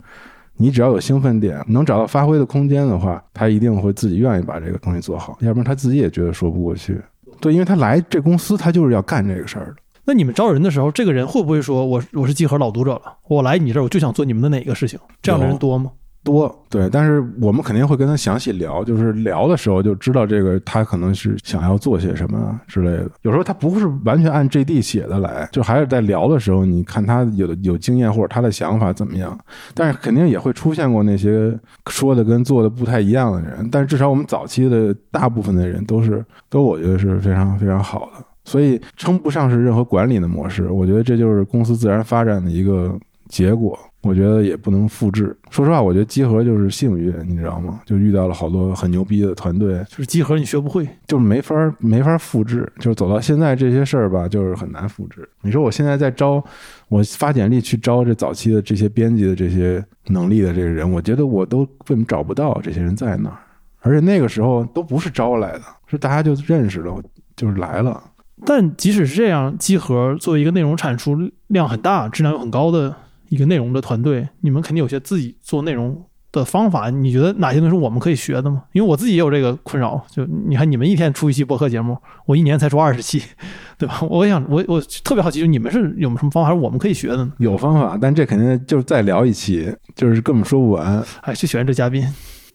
你只要有兴奋点，能找到发挥的空间的话，他一定会自己愿意把这个东西做好。要不然他自己也觉得说不过去。对，因为他来这公司，他就是要干这个事儿的。那你们招人的时候，这个人会不会说我我是集合老读者了，我来你这儿我就想做你们的哪个事情？这样的人多吗？多对，但是我们肯定会跟他详细聊，就是聊的时候就知道这个他可能是想要做些什么之类的。有时候他不是完全按 JD 写的来，就还是在聊的时候，你看他有有经验或者他的想法怎么样。但是肯定也会出现过那些说的跟做的不太一样的人。但是至少我们早期的大部分的人都是都我觉得是非常非常好的，所以称不上是任何管理的模式。我觉得这就是公司自然发展的一个结果。我觉得也不能复制。说实话，我觉得集合就是幸运，你知道吗？就遇到了好多很牛逼的团队。就是集合，你学不会，就是没法没法复制。就是走到现在这些事儿吧，就是很难复制。你说我现在在招，我发简历去招这早期的这些编辑的这些能力的这个人，我觉得我都根本找不到这些人在哪儿。而且那个时候都不是招来的，是大家就认识了，就是来了。但即使是这样，集合作为一个内容产出量很大、质量又很高的。一个内容的团队，你们肯定有些自己做内容的方法。你觉得哪些东西是我们可以学的吗？因为我自己也有这个困扰。就你看，你们一天出一期播客节目，我一年才出二十期，对吧？我想，我我特别好奇，就你们是有什么方法是我们可以学的呢？有方法，但这肯定就是再聊一期，就是根本说不完。哎，就喜欢这嘉宾。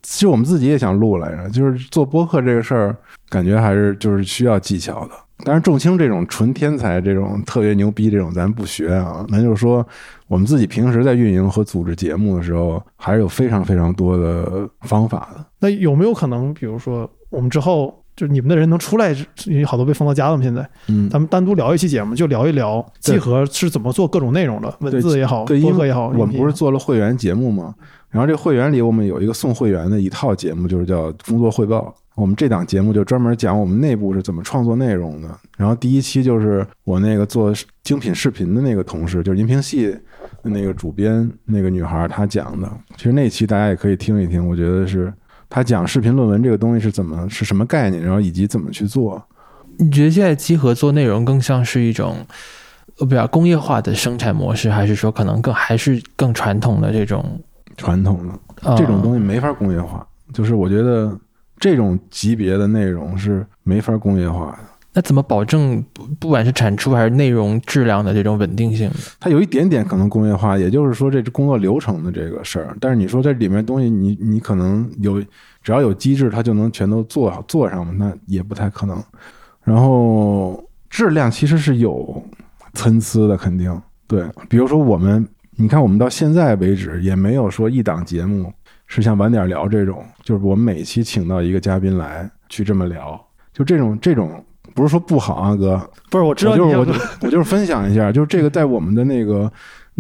其实我们自己也想录来着，就是做播客这个事儿，感觉还是就是需要技巧的。当然，仲卿这种纯天才、这种特别牛逼这种，咱不学啊。咱就是说，我们自己平时在运营和组织节目的时候，还是有非常非常多的方法的。那有没有可能，比如说，我们之后就是你们的人能出来？因为好多被封到家了嘛。现在，嗯，咱们单独聊一期节目，就聊一聊集合是怎么做各种内容的，文字也好，播客也好。我们不是做了会员节目吗？然后这会员里，我们有一个送会员的一套节目，就是叫工作汇报。我们这档节目就专门讲我们内部是怎么创作内容的。然后第一期就是我那个做精品视频的那个同事，就是音频系那个主编那个女孩她讲的。其实那期大家也可以听一听，我觉得是她讲视频论文这个东西是怎么是什么概念，然后以及怎么去做。你觉得现在集合做内容更像是一种呃比较工业化的生产模式，还是说可能更还是更传统的这种？传统的这种东西没法工业化，就是我觉得这种级别的内容是没法工业化的。那怎么保证不不管是产出还是内容质量的这种稳定性？它有一点点可能工业化，也就是说这工作流程的这个事儿。但是你说这里面东西，你你可能有只要有机制，它就能全都做好做上吗？那也不太可能。然后质量其实是有参差的，肯定对。比如说我们。你看，我们到现在为止也没有说一档节目是像晚点聊这种，就是我们每期请到一个嘉宾来去这么聊，就这种这种不是说不好啊，哥，不是我知道，就是我就我就是分享一下，就是这个在我们的那个。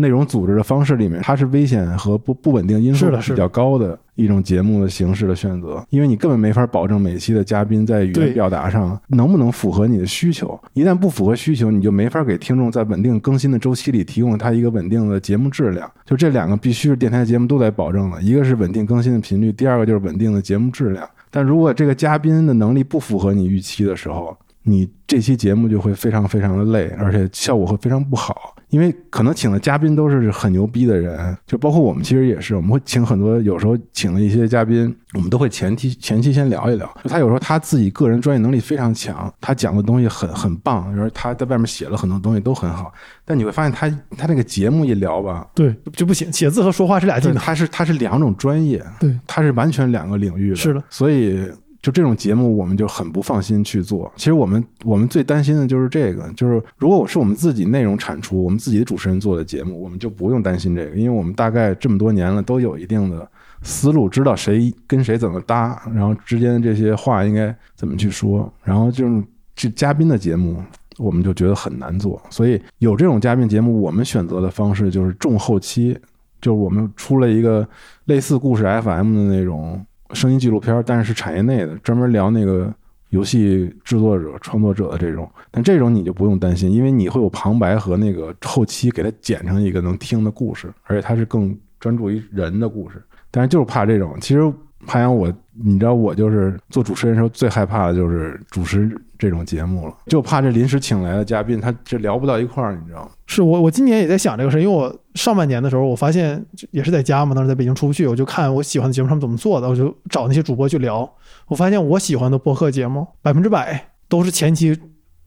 内容组织的方式里面，它是危险和不不稳定因素比较高的一种节目的形式的选择，因为你根本没法保证每期的嘉宾在语言表达上能不能符合你的需求。一旦不符合需求，你就没法给听众在稳定更新的周期里提供他一个稳定的节目质量。就这两个必须是电台节目都得保证的，一个是稳定更新的频率，第二个就是稳定的节目质量。但如果这个嘉宾的能力不符合你预期的时候，你这期节目就会非常非常的累，而且效果会非常不好。因为可能请的嘉宾都是很牛逼的人，就包括我们其实也是，我们会请很多，有时候请了一些嘉宾，我们都会前提前期先聊一聊。他有时候他自己个人专业能力非常强，他讲的东西很很棒，就是他在外面写了很多东西都很好，但你会发现他他那个节目一聊吧，对就不行，写字和说话是俩技能。他是他是两种专业，对，他是完全两个领域的，是的，所以。就这种节目，我们就很不放心去做。其实我们我们最担心的就是这个，就是如果我是我们自己内容产出，我们自己的主持人做的节目，我们就不用担心这个，因为我们大概这么多年了，都有一定的思路，知道谁跟谁怎么搭，然后之间的这些话应该怎么去说。然后就是这嘉宾的节目，我们就觉得很难做。所以有这种嘉宾节目，我们选择的方式就是重后期，就是我们出了一个类似故事 FM 的那种。声音纪录片，但是是产业内的，专门聊那个游戏制作者、创作者的这种。但这种你就不用担心，因为你会有旁白和那个后期给它剪成一个能听的故事，而且它是更专注于人的故事。但是就是怕这种，其实。潘阳，我你知道，我就是做主持人时候最害怕的就是主持这种节目了，就怕这临时请来的嘉宾他这聊不到一块儿，你知道吗？是我我今年也在想这个事，因为我上半年的时候，我发现也是在家嘛，当时在北京出不去，我就看我喜欢的节目他们怎么做的，我就找那些主播去聊。我发现我喜欢的播客节目百分之百都是前期。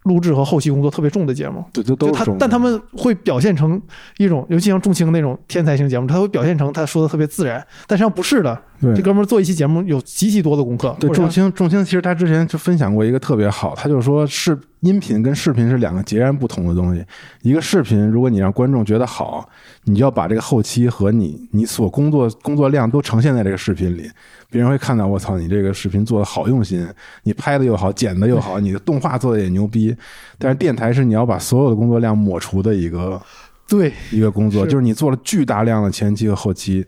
录制和后期工作特别重的节目，对，就都他，但他们会表现成一种，尤其像重青那种天才型节目，他会表现成他说的特别自然，但实际上不是的。这哥们儿做一期节目有极其多的功课。对，重青，重青，其实他之前就分享过一个特别好，他就说是音频跟视频是两个截然不同的东西。一个视频，如果你让观众觉得好，你就要把这个后期和你你所工作工作量都呈现在这个视频里。别人会看到我操，你这个视频做的好用心，你拍的又好，剪的又好，你的动画做的也牛逼。但是电台是你要把所有的工作量抹除的一个，对一个工作，就是你做了巨大量的前期和后期，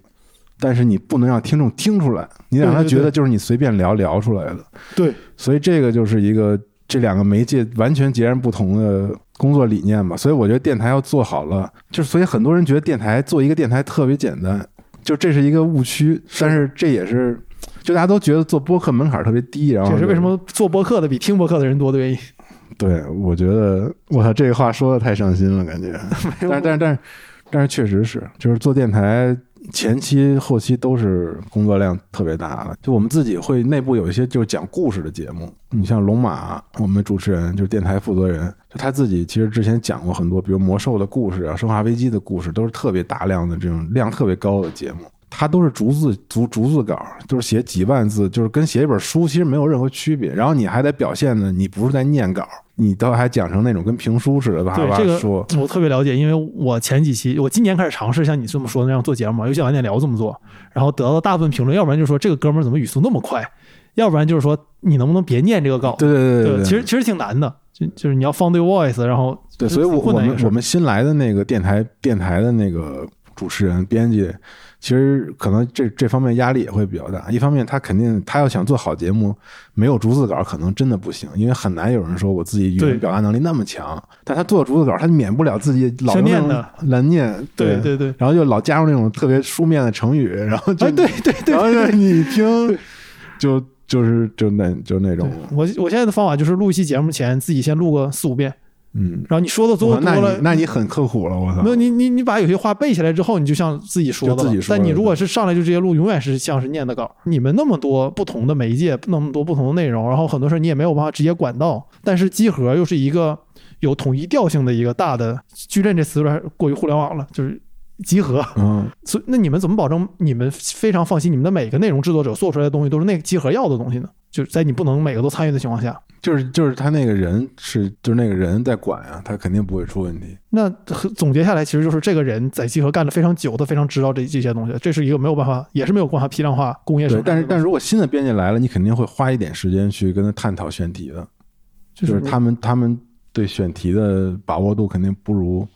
但是你不能让听众听出来，你让他觉得就是你随便聊聊出来的。对，所以这个就是一个这两个媒介完全截然不同的工作理念吧。所以我觉得电台要做好了，就是所以很多人觉得电台做一个电台特别简单，就这是一个误区，但是这也是。就大家都觉得做播客门槛特别低，然后这是为什么做播客的比听播客的人多的原因。对，我觉得我操，这个话说的太伤心了，感觉。但是但是但是但是确实是，就是做电台前期后期都是工作量特别大的。就我们自己会内部有一些就是讲故事的节目，你像龙马，我们主持人就是电台负责人，就他自己其实之前讲过很多，比如魔兽的故事啊、生化危机的故事，都是特别大量的这种量特别高的节目。他都是逐字逐逐字稿，就是写几万字，就是跟写一本书其实没有任何区别。然后你还得表现的，你不是在念稿，你都还讲成那种跟评书似的吧？对这个我特别了解，因为我前几期我今年开始尝试像你这么说的那样做节目，尤其晚点聊这么做，然后得到大部分评论，要不然就是说这个哥们儿怎么语速那么快，要不然就是说你能不能别念这个稿？对对对对，其实其实挺难的，就就是你要放对 voice，然后对，所以我我们我们新来的那个电台电台的那个主持人编辑。其实可能这这方面压力也会比较大。一方面，他肯定他要想做好节目，没有逐字稿可能真的不行，因为很难有人说我自己语言表达能力那么强。但他做逐字稿，他免不了自己老念的难念。对对对，然后又老加入那种特别书面的成语，然后就对对对，然后你听，就就是就那就那种。我我现在的方法就是录一期节目前自己先录个四五遍。嗯，然后你说的多多了，那你很刻苦了，我操！没有你你你把有些话背下来之后，你就像自己说的了。但你如果是上来就直接录，永远是像是念的稿。你们那么多不同的媒介，那么多不同的内容，然后很多事你也没有办法直接管到。但是集合又是一个有统一调性的一个大的矩阵，这词有点过于互联网了，就是集合。嗯，所以那你们怎么保证你们非常放心，你们的每个内容制作者做出来的东西都是那个集合要的东西呢？就是在你不能每个都参与的情况下。就是就是他那个人是就是那个人在管啊，他肯定不会出问题。那总结下来，其实就是这个人在集合干的非常久，他非常知道这这些东西。这是一个没有办法，也是没有办法批量化工业。对，但是但如果新的编辑来了，你肯定会花一点时间去跟他探讨选题的。就是他们他们对选题的把握度肯定不如。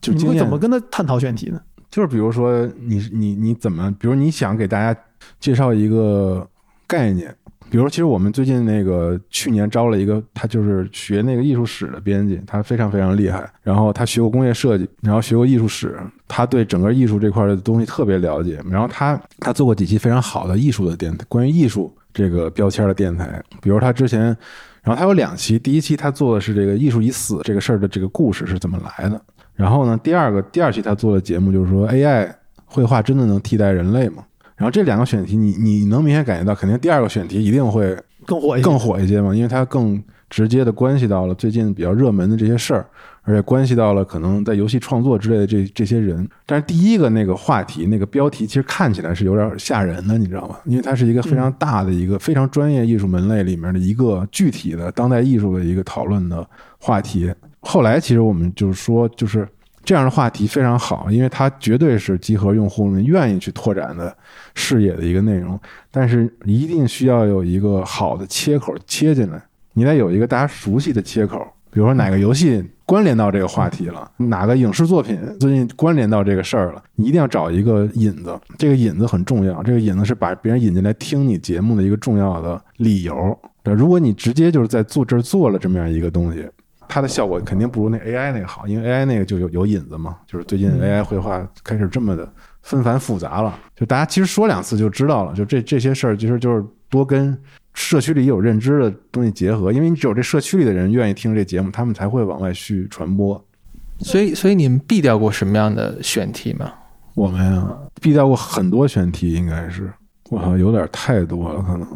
就你会怎么跟他探讨选题呢？就是比如说你你你怎么，比如你想给大家介绍一个概念。比如，其实我们最近那个去年招了一个，他就是学那个艺术史的编辑，他非常非常厉害。然后他学过工业设计，然后学过艺术史，他对整个艺术这块的东西特别了解。然后他他做过几期非常好的艺术的电台，关于艺术这个标签的电台。比如他之前，然后他有两期，第一期他做的是这个艺术已死这个事儿的这个故事是怎么来的。然后呢，第二个第二期他做的节目就是说 AI 绘画真的能替代人类吗？然后这两个选题你你能明显感觉到，肯定第二个选题一定会更火一些更火一些嘛，因为它更直接的关系到了最近比较热门的这些事儿，而且关系到了可能在游戏创作之类的这这些人。但是第一个那个话题那个标题其实看起来是有点吓人的，你知道吗？因为它是一个非常大的一个非常专业艺术门类里面的一个具体的当代艺术的一个讨论的话题。后来其实我们就是说，就是这样的话题非常好，因为它绝对是集合用户们愿意去拓展的视野的一个内容。但是一定需要有一个好的切口切进来，你得有一个大家熟悉的切口，比如说哪个游戏关联到这个话题了，哪个影视作品最近关联到这个事儿了，你一定要找一个引子，这个引子很重要，这个引子是把别人引进来听你节目的一个重要的理由。对，如果你直接就是在做这儿做了这么样一个东西，它的效果肯定不如那 AI 那个好，因为 AI 那个就有有引子嘛，就是最近 AI 绘画开始这么的纷繁复杂了，就大家其实说两次就知道了，就这这些事儿其实就是多跟社区里有认知的东西结合，因为你只有这社区里的人愿意听这节目，他们才会往外去传播。所以，所以你们避掉过什么样的选题吗？我们呀，避掉过很多选题，应该是我靠，有点太多了，可能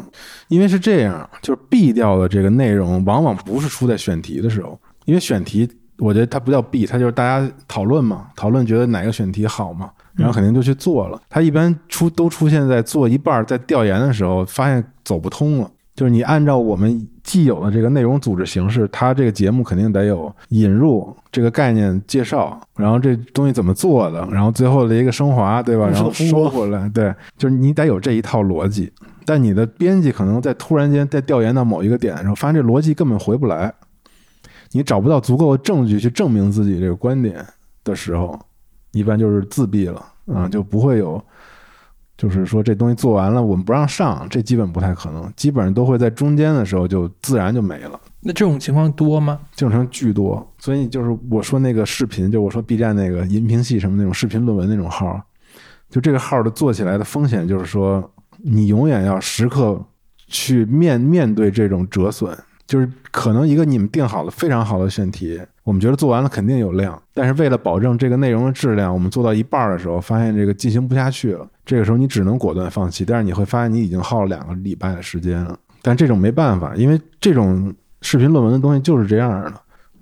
因为是这样，就是避掉的这个内容，往往不是出在选题的时候，因为选题，我觉得它不叫 B，，它就是大家讨论嘛，讨论觉得哪个选题好嘛，然后肯定就去做了。它一般出都出现在做一半儿在调研的时候，发现走不通了。就是你按照我们既有的这个内容组织形式，它这个节目肯定得有引入这个概念介绍，然后这东西怎么做的，然后最后的一个升华，对吧？然后收回来，对，就是你得有这一套逻辑。但你的编辑可能在突然间在调研到某一个点的时候，发现这逻辑根本回不来，你找不到足够的证据去证明自己这个观点的时候，一般就是自闭了啊，就不会有。就是说，这东西做完了，我们不让上，这基本不太可能，基本上都会在中间的时候就自然就没了。那这种情况多吗？这种情况巨多，所以就是我说那个视频，就我说 B 站那个音频系什么那种视频论文那种号，就这个号的做起来的风险就是说，你永远要时刻去面面对这种折损，就是可能一个你们定好了非常好的选题，我们觉得做完了肯定有量，但是为了保证这个内容的质量，我们做到一半的时候，发现这个进行不下去了。这个时候你只能果断放弃，但是你会发现你已经耗了两个礼拜的时间了。但这种没办法，因为这种视频论文的东西就是这样的。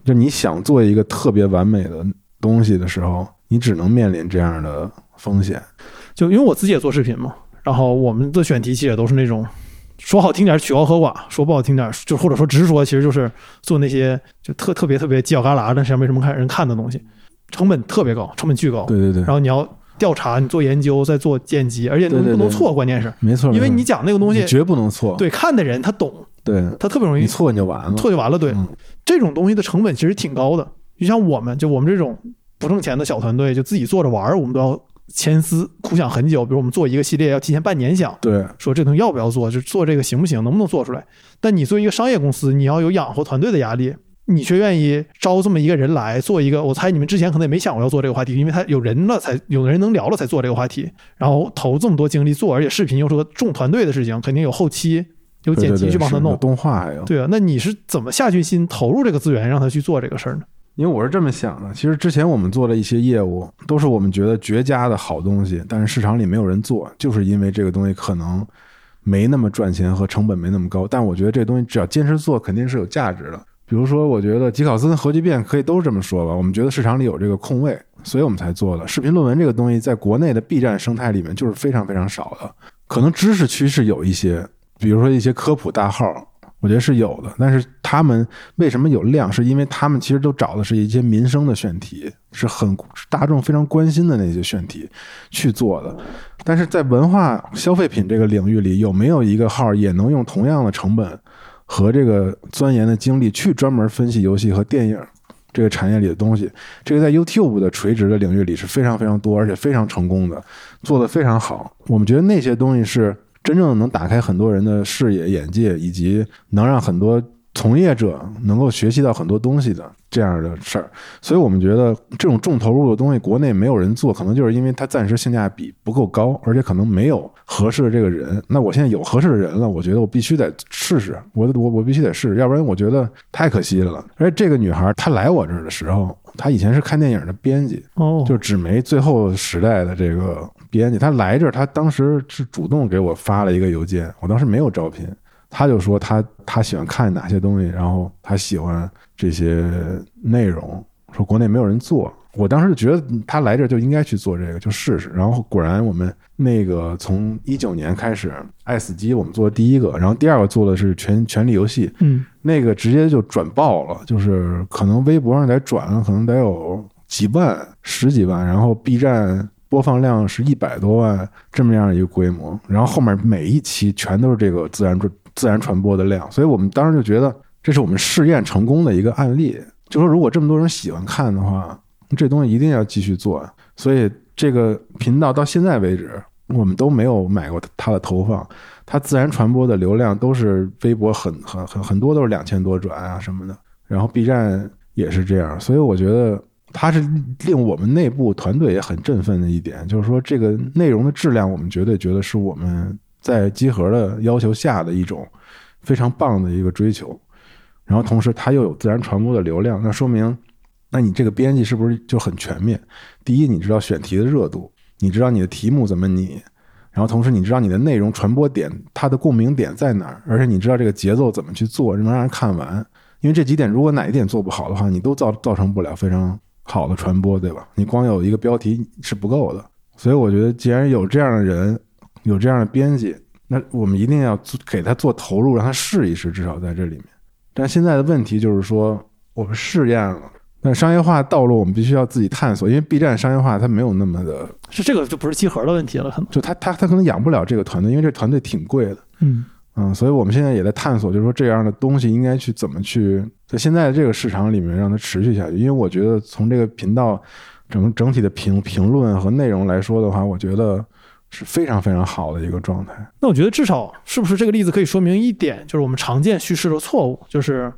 就你想做一个特别完美的东西的时候，你只能面临这样的风险。就因为我自己也做视频嘛，然后我们的选题其实也都是那种说好听点曲高和寡，说不好听点就或者说直说，其实就是做那些就特特别特别犄角旮旯但，实际上没什么看人看的东西，成本特别高，成本巨高。对对对然，后你要调查，你做研究，再做剪辑，而且对对对不能错，关键是没错，因为你讲那个东西，绝不能错。对看的人他懂，对，他特别容易你错你就完了。错就完了。对，嗯这种东西的成本其实挺高的。就像我们就我们这种不挣钱的小团队，就自己做着玩儿，我们都要千思苦想很久。比如我们做一个系列，要提前半年想，对说这东西要不要做，就做这个行不行，能不能做出来。但你作为一个商业公司，你要有养活团队的压力，你却愿意招这么一个人来做一个，我猜你们之前可能也没想过要做这个话题，因为他有人了才有人能聊了才做这个话题，然后投这么多精力做，而且视频又是个重团队的事情，肯定有后期有剪辑去帮他弄。动画还有。对啊，那你是怎么下决心投入这个资源，让他去做这个事儿呢？因为我是这么想的，其实之前我们做的一些业务，都是我们觉得绝佳的好东西，但是市场里没有人做，就是因为这个东西可能没那么赚钱和成本没那么高。但我觉得这东西只要坚持做，肯定是有价值的。比如说，我觉得吉考斯跟核聚变可以都这么说吧，我们觉得市场里有这个空位，所以我们才做的。视频论文这个东西，在国内的 B 站生态里面就是非常非常少的，可能知识区是有一些，比如说一些科普大号，我觉得是有的，但是他们为什么有量？是因为他们其实都找的是一些民生的选题，是很大众非常关心的那些选题去做的。但是在文化消费品这个领域里，有没有一个号也能用同样的成本和这个钻研的精力去专门分析游戏和电影这个产业里的东西？这个在 YouTube 的垂直的领域里是非常非常多，而且非常成功的，做得非常好。我们觉得那些东西是真正能打开很多人的视野、眼界，以及能让很多从业者能够学习到很多东西的这样的事儿，所以我们觉得这种重投入的东西，国内没有人做，可能就是因为它暂时性价比不够高，而且可能没有合适的这个人。那我现在有合适的人了，我觉得我必须得试试，我我我必须得试试，要不然我觉得太可惜了。而且这个女孩她来我这儿的时候，她以前是看电影的编辑，哦，就纸媒最后时代的这个编辑，他来这儿，他当时是主动给我发了一个邮件，我当时没有招聘。他就说他他喜欢看哪些东西，然后他喜欢这些内容，说国内没有人做。我当时就觉得他来这儿就应该去做这个，就试试。然后果然我们那个从一九年开始，爱死机我们做第一个，然后第二个做的是权权力游戏，嗯，那个直接就转爆了，就是可能微博上得转，可能得有几万、十几万，然后 B 站播放量是一百多万这么样一个规模，然后后面每一期全都是这个自然传自然传播的量，所以我们当时就觉得这是我们试验成功的一个案例，就说如果这么多人喜欢看的话，这东西一定要继续做。所以这个频道到现在为止，我们都没有买过它的投放，它自然传播的流量都是微博很很很很多都是两千多转啊什么的，然后 B 站也是这样，所以我觉得它是令我们内部团队也很振奋的一点，就是说这个内容的质量，我们绝对觉得是我们在集合的要求下的一种非常棒的一个追求。然后同时它又有自然传播的流量，那说明，那你这个编辑是不是就很全面？第一，你知道选题的热度，你知道你的题目怎么拟，然后同时你知道你的内容传播点它的共鸣点在哪儿，而且你知道这个节奏怎么去做，能让人看完。因为这几点如果哪一点做不好的话，你都造造成不了非常好的传播，对吧？你光有一个标题是不够的。所以我觉得，既然有这样的人，有这样的编辑，那我们一定要做给他做投入，让他试一试，至少在这里面。但现在的问题就是说，我们试验了，但商业化道路我们必须要自己探索，因为 B 站商业化它没有那么的，是这个就不是集合的问题了，可能。就他他他可能养不了这个团队，因为这团队挺贵的，嗯嗯，所以我们现在也在探索，就是说这样的东西应该去怎么去在现在这个市场里面让它持续下去。因为我觉得从这个频道整整体的评评论和内容来说的话，我觉得是非常非常好的一个状态。那我觉得至少是不是这个例子可以说明一点，就是我们常见叙事的错误，就是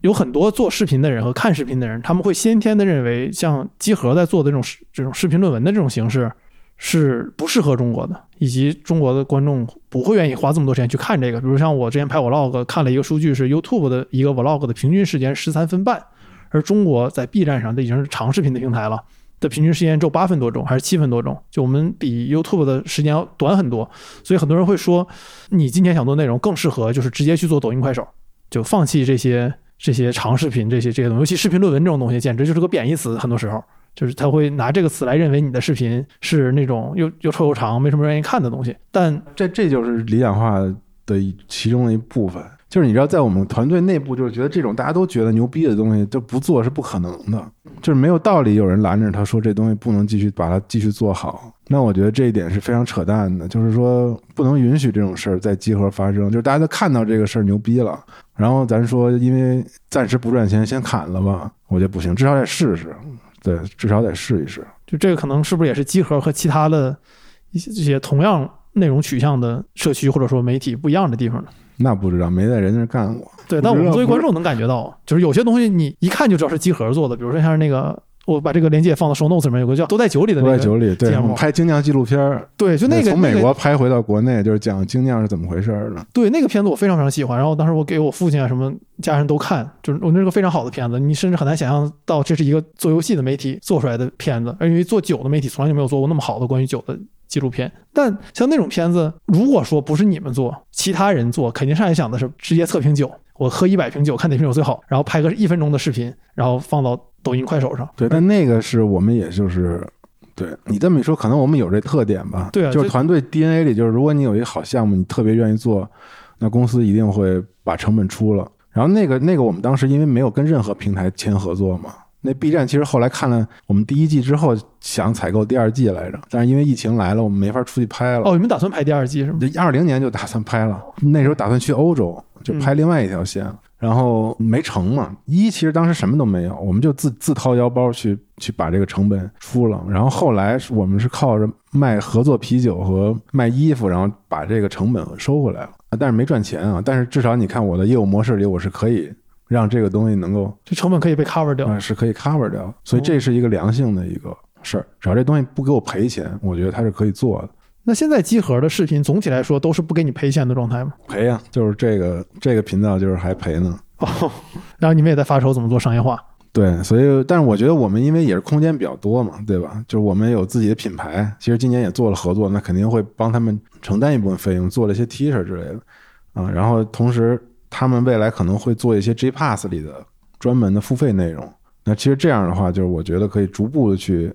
有很多做视频的人和看视频的人，他们会先天的认为像集合在做的这种这种视频论文的这种形式是不适合中国的，以及中国的观众不会愿意花这么多时间去看这个。比如像我之前拍 vlog 看了一个数据，是 YouTube 的一个 vlog 的平均时间十三分半，而中国在 B 站上这已经是长视频的平台了。的平均时间只有八分多钟还是七分多钟，就我们比 YouTube 的时间要短很多，所以很多人会说，你今天想做内容更适合就是直接去做抖音、快手，就放弃这些这些长视频这些这些东西，尤其视频论文这种东西，简直就是个贬义词，很多时候就是他会拿这个词来认为你的视频是那种又又臭又长，没什么人愿意看的东西。但这这就是理想化的其中的一部分。就是你知道，在我们团队内部，就是觉得这种大家都觉得牛逼的东西，就不做是不可能的，就是没有道理有人拦着他说这东西不能继续把它继续做好。那我觉得这一点是非常扯淡的，就是说不能允许这种事儿在集合发生。就是大家都看到这个事儿牛逼了，然后咱说因为暂时不赚钱，先砍了吧，我觉得不行，至少得试试，对，至少得试一试。就这个可能是不是也是集合和其他的一些这些同样内容取向的社区或者说媒体不一样的地方呢？那不知道，没在人家干过。对，但我们作为观众能感觉到，就是有些东西你一看就知道是集合做的，比如说像是那个，我把这个链接放到 show notes 里面，有个叫《都在酒里》的那个都在酒里，对拍精酿纪录片儿，对，就那个从美国拍回到国内，就是讲精酿是怎么回事儿的。对那个片子我非常非常喜欢，然后当时我给我父亲啊什么家人都看，就是我那是个非常好的片子，你甚至很难想象到这是一个做游戏的媒体做出来的片子，而因为做酒的媒体从来就没有做过那么好的关于酒的纪录片。但像那种片子，如果说不是你们做，其他人做，肯定上来想的是直接测评酒，我喝一百瓶酒，看哪瓶酒最好，然后拍个一分钟的视频，然后放到抖音、快手上。对，但那个是我们也就是，对你这么一说，可能我们有这特点吧。对啊就是团队 DNA 里，就是如果你有一个好项目，你特别愿意做，那公司一定会把成本出了。然后那个那个，我们当时因为没有跟任何平台签合作嘛，那 B 站其实后来看了我们第一季之后，想采购第二季来着，但是因为疫情来了，我们没法出去拍了。哦，你们打算拍第二季是吗？这二零年就打算拍了，那时候打算去欧洲，就拍另外一条线。然后没成嘛。一其实当时什么都没有，我们就自自掏腰包去去把这个成本出了。然后后来是我们是靠着卖合作啤酒和卖衣服，然后把这个成本收回来了。但是没赚钱啊。但是至少你看我的业务模式里，我是可以让这个东西能够 这成本可以被 cover 掉。啊，是可以 cover 掉，所以这是一个良性的一个事儿。只要这东西不给我赔钱，我觉得它是可以做的。那现在集合的视频总体来说都是不给你赔钱的状态吗？赔呀、就是这个这个频道就是还赔呢。哦，然后你们也在发愁怎么做商业化。对，所以但是我觉得我们因为也是空间比较多嘛，对吧？就是我们有自己的品牌，其实今年也做了合作，那肯定会帮他们承担一部分费用，做了一些 T 恤之类的啊。然后同时他们未来可能会做一些 J Pass 里的专门的付费内容。那其实这样的话，就是我觉得可以逐步的去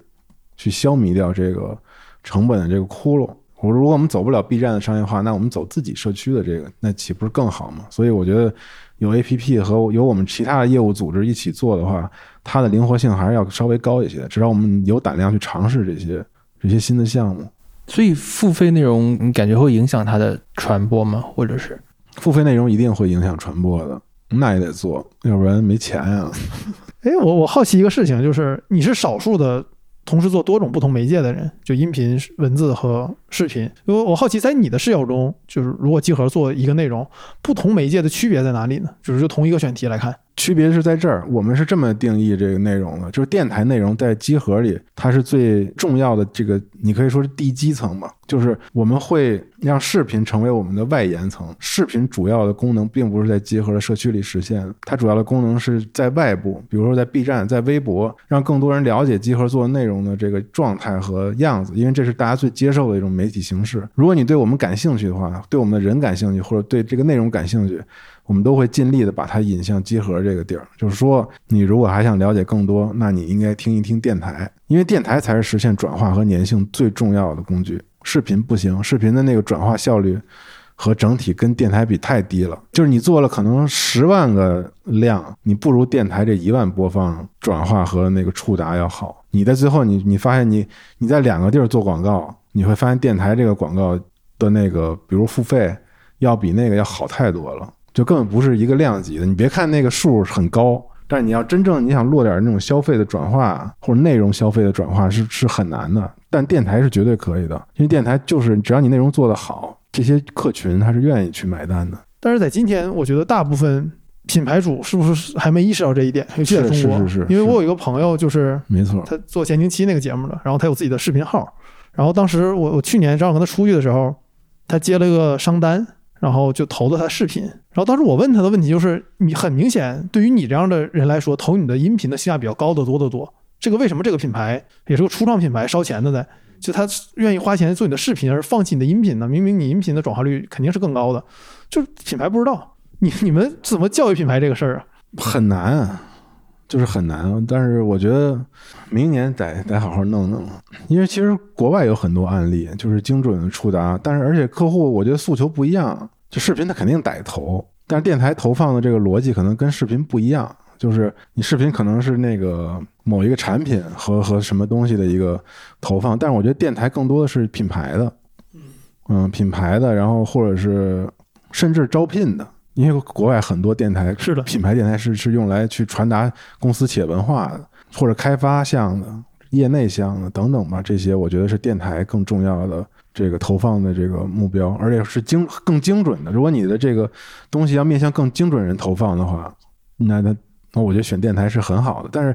去消弭掉这个成本的这个窟窿。我如果我们走不了 B 站的商业化，那我们走自己社区的这个，那岂不是更好吗？所以我觉得有 APP 和有我们其他的业务组织一起做的话，它的灵活性还是要稍微高一些。至少我们有胆量去尝试这些这些新的项目。所以付费内容，你感觉会影响它的传播吗？或者是付费内容一定会影响传播的，那也得做，要不然没钱呀、哎，我我好奇一个事情，就是你是少数的同时做多种不同媒介的人，就音频、文字和视频。因为我好奇，在你的视角中，就是如果集合做一个内容，不同媒介的区别在哪里呢？就是就同一个选题来看，区别是在这儿，我们是这么定义这个内容的，就是电台内容在集合里，它是最重要的这个，你可以说是地基层吧，就是我们会让视频成为我们的外延层。视频主要的功能并不是在集合的社区里实现，它主要的功能是在外部，比如说在 B 站、在微博，让更多人了解集合做内容的这个状态和样子，因为这是大家最接受的一种媒体形式。如果你对我们感兴趣的话，对我们的人感兴趣，或者对这个内容感兴趣，我们都会尽力的把它引向集合这个地儿。就是说，你如果还想了解更多，那你应该听一听电台，因为电台才是实现转化和粘性最重要的工具。视频不行，视频的那个转化效率和整体跟电台比太低了。就是你做了可能十万个量，你不如电台这一万播放转化和那个触达要好。你在最后你你发现你你在两个地儿做广告，你会发现电台这个广告的那个，比如付费，要比那个要好太多了。就根本不是一个量级的。你别看那个数很高，但是你要真正你想落点那种消费的转化或者内容消费的转化是是很难的。但电台是绝对可以的，因为电台就是只要你内容做得好，这些客群他是愿意去买单的。但是在今天，我觉得大部分品牌主是不是还没意识到这一点？尤其在中国，是是是是因为我有一个朋友，就是没错，他做前行期那个节目的，然后他有自己的视频号，然后当时我我去年正好跟他出去的时候，他接了一个商单，然后就投的他视频，然后当时我问他的问题就是，你很明显对于你这样的人来说，投你的音频的性价比较高的多得多。这个为什么这个品牌也是个初创品牌，烧钱的呢，就他愿意花钱做你的视频，而放弃你的音频呢？明明你音频的转化率肯定是更高的，就是品牌不知道。你你们怎么教育品牌这个事儿啊？很难啊，就是很难。但是我觉得明年得得好好弄弄，因为其实国外有很多案例，就是精准的触达，但是而且客户我觉得诉求不一样，就视频它肯定得投，但是电台投放的这个逻辑可能跟视频不一样。就是你视频可能是那个某一个产品和和什么东西的一个投放，但是我觉得电台更多的是品牌的，嗯，品牌的，然后或者是甚至招聘的，因为国外很多电台是的，品牌电台是是用来去传达公司企业文化的，或者开发项的、业内项的等等吧，这些我觉得是电台更重要的这个投放的这个目标，而且是精更精准的。如果你的这个东西要面向更精准人投放的话，那那那我觉得选电台是很好的。但是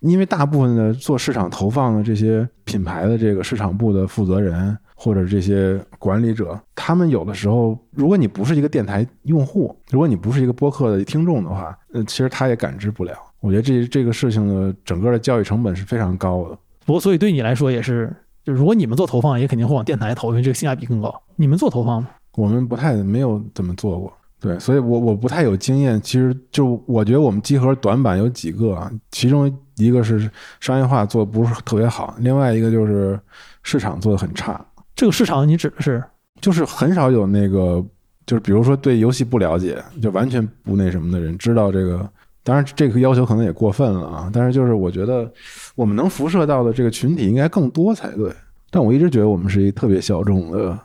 因为大部分的做市场投放的这些品牌的这个市场部的负责人。或者这些管理者，他们有的时候，如果你不是一个电台用户，如果你不是一个播客的听众的话，呃，其实他也感知不了。我觉得这这个事情的整个的教育成本是非常高的。不过，所以对你来说也是，就如果你们做投放，也肯定会往电台投，因为这个性价比更高。你们做投放吗？我们不太没有怎么做过，对，所以我我不太有经验。其实就我觉得我们集合短板有几个啊，其中一个是商业化做的不是特别好，另外一个就是市场做的很差。这个市场你指的是？就是很少有那个，就是比如说对游戏不了解，就完全不那什么的人知道这个。当然，这个要求可能也过分了啊。但是就是我觉得我们能辐射到的这个群体应该更多才对。但我一直觉得我们是一个特别小众的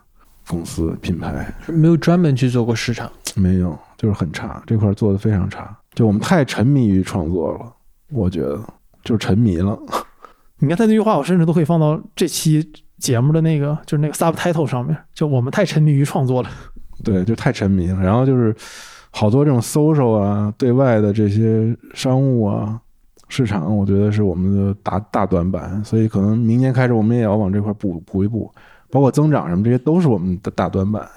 公司品牌，没有专门去做过市场。没有，就是很差，这块儿做的非常差。就我们太沉迷于创作了，我觉得就是沉迷了。你看他那句话，我甚至都可以放到这期节目的那个，就是那个 subtitle 上面，就我们太沉迷于创作了。对，就太沉迷了。然后就是好多这种 social 啊，对外的这些商务啊、市场，我觉得是我们的大大短板。所以可能明年开始，我们也要往这块补补一补，包括增长什么，这些都是我们的大短板。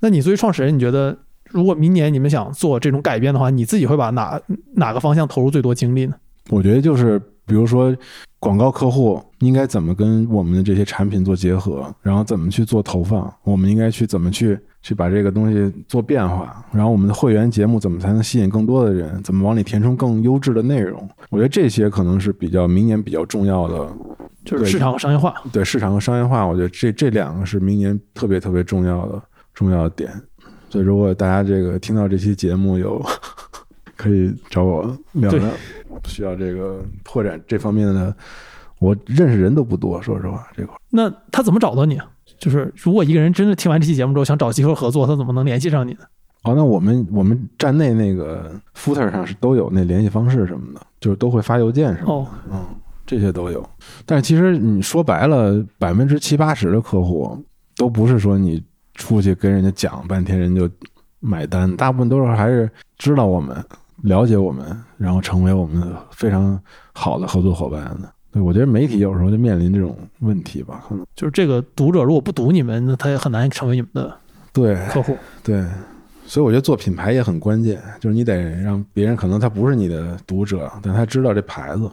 那你作为创始人，你觉得如果明年你们想做这种改变的话，你自己会把哪哪个方向投入最多精力呢？我觉得就是比如说广告客户应该怎么跟我们的这些产品做结合，然后怎么去做投放，我们应该去怎么去去把这个东西做变化，然后我们的会员节目怎么才能吸引更多的人，怎么往里填充更优质的内容？我觉得这些可能是比较明年比较重要的，就是市场和商业化。对市场和商业化，我觉得这这两个是明年特别特别重要的重要的点。所以如果大家这个听到这期节目有 可以找我聊聊，需要这个拓展这方面的，我认识人都不多，说实话这块。那他怎么找到你？就是如果一个人真的听完这期节目之后想找机会合作，他怎么能联系上你呢？哦，那我们我们站内那个 footer 上是都有那联系方式什么的，就是都会发邮件什么的，哦，嗯，这些都有。但是其实你说白了，百分之七八十的客户都不是说你出去跟人家讲半天人就买单，大部分都是还是知道我们、了解我们，然后成为我们非常好的合作伙伴的。对，我觉得媒体有时候就面临这种问题吧，可能就是这个读者如果不读你们，那他也很难成为你们的对客户。对，所以我觉得做品牌也很关键，就是你得让别人可能他不是你的读者，但他知道这牌子。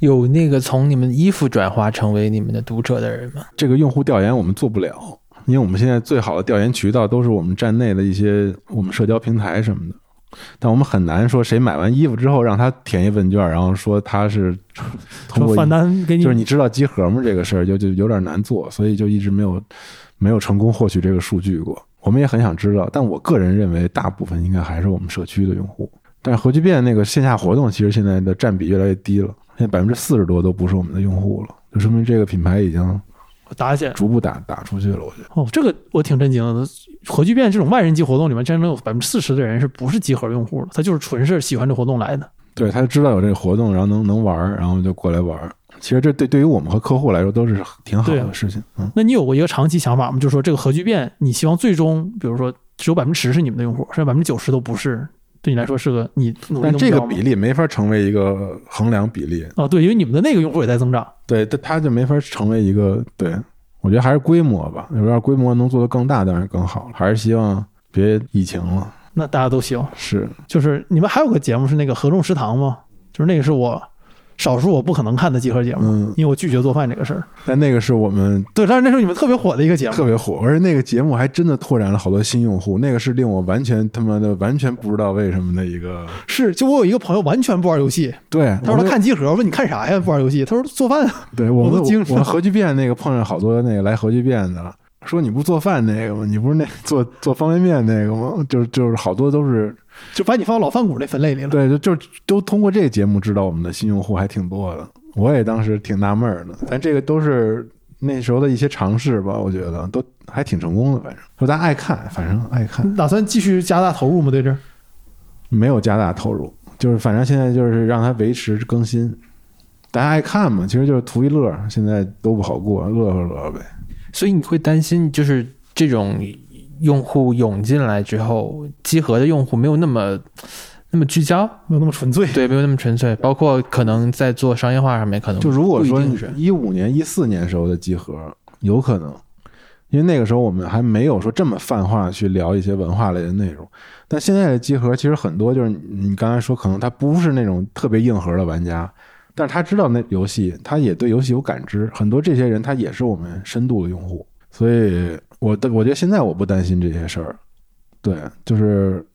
有那个从你们衣服转化成为你们的读者的人吗？这个用户调研我们做不了，因为我们现在最好的调研渠道都是我们站内的一些我们社交平台什么的，但我们很难说谁买完衣服之后让他填一问卷，然后说他是通过饭单给你，就是你知道集合吗？这个事儿就就有点难做，所以就一直没有没有成功获取这个数据过。我们也很想知道，但我个人认为大部分应该还是我们社区的用户。但是核聚变那个线下活动，其实现在的占比越来越低了，现在百分之四十多都不是我们的用户了，就说明这个品牌已经打起来。逐步打打出去了。我觉得，哦，这个我挺震惊的。核聚变这种万人级活动里面，竟然能有百分之四十的人是不是集合用户的？他就是纯是喜欢这活动来的。对他就知道有这个活动，然后能能玩儿，然后就过来玩儿。其实这对对于我们和客户来说都是挺好的事情。嗯，那你有过一个长期想法吗？就是说这个核聚变，你希望最终，比如说只有百分之十是你们的用户，剩下百分之九十都不是，对你来说是个你努力但这个比例没法成为一个衡量比例。哦，对，因为你们的那个用户也在增长。对，但它就没法成为一个对，我觉得还是规模吧。有点规模能做得更大，当然更好了。还是希望别疫情了。那大家都希望，是，就是你们还有个节目是那个合众食堂吗？就是那个是我少数我不可能看的集合节目，嗯，因为我拒绝做饭这个事儿。但那个是我们对，但是那时候你们特别火的一个节目，特别火，而且那个节目还真的拓展了好多新用户。那个是令我完全他妈的完全不知道为什么的一个。是就我有一个朋友完全不玩游戏，对，他说他看集合，我说你看啥呀？不玩游戏？他说做饭。对我们我都我们核聚变那个碰上好多那个来核聚变的，说你不是做饭那个吗？你不是那做做方便面那个吗？就是就是好多都是就把你放到老饭骨那分类里了。对，就就都通过这个节目知道我们的新用户还挺多的。我也当时挺纳闷儿的，但这个都是那时候的一些尝试吧，我觉得都还挺成功的。反正说大家爱看，反正爱看，打算继续加大投入吗？对这儿？没有加大投入，就是反正现在就是让它维持更新，大家爱看嘛，其实就是图一乐。现在都不好过，乐呵乐呵呗。所以你会担心，就是这种用户涌进来之后，集合的用户没有那么那么聚焦，没有那么纯粹。对，没有那么纯粹，包括可能在做商业化上面，可能就如果说不一定是一五年、一四年时候的集合，有可能，因为那个时候我们还没有说这么泛化去聊一些文化类的内容。但现在的集合其实很多就是你你刚才说，可能他不是那种特别硬核的玩家，但是他知道那游戏，他也对游戏有感知。很多这些人他也是我们深度的用户，所以我的我觉得现在我不担心这些事儿，对，就是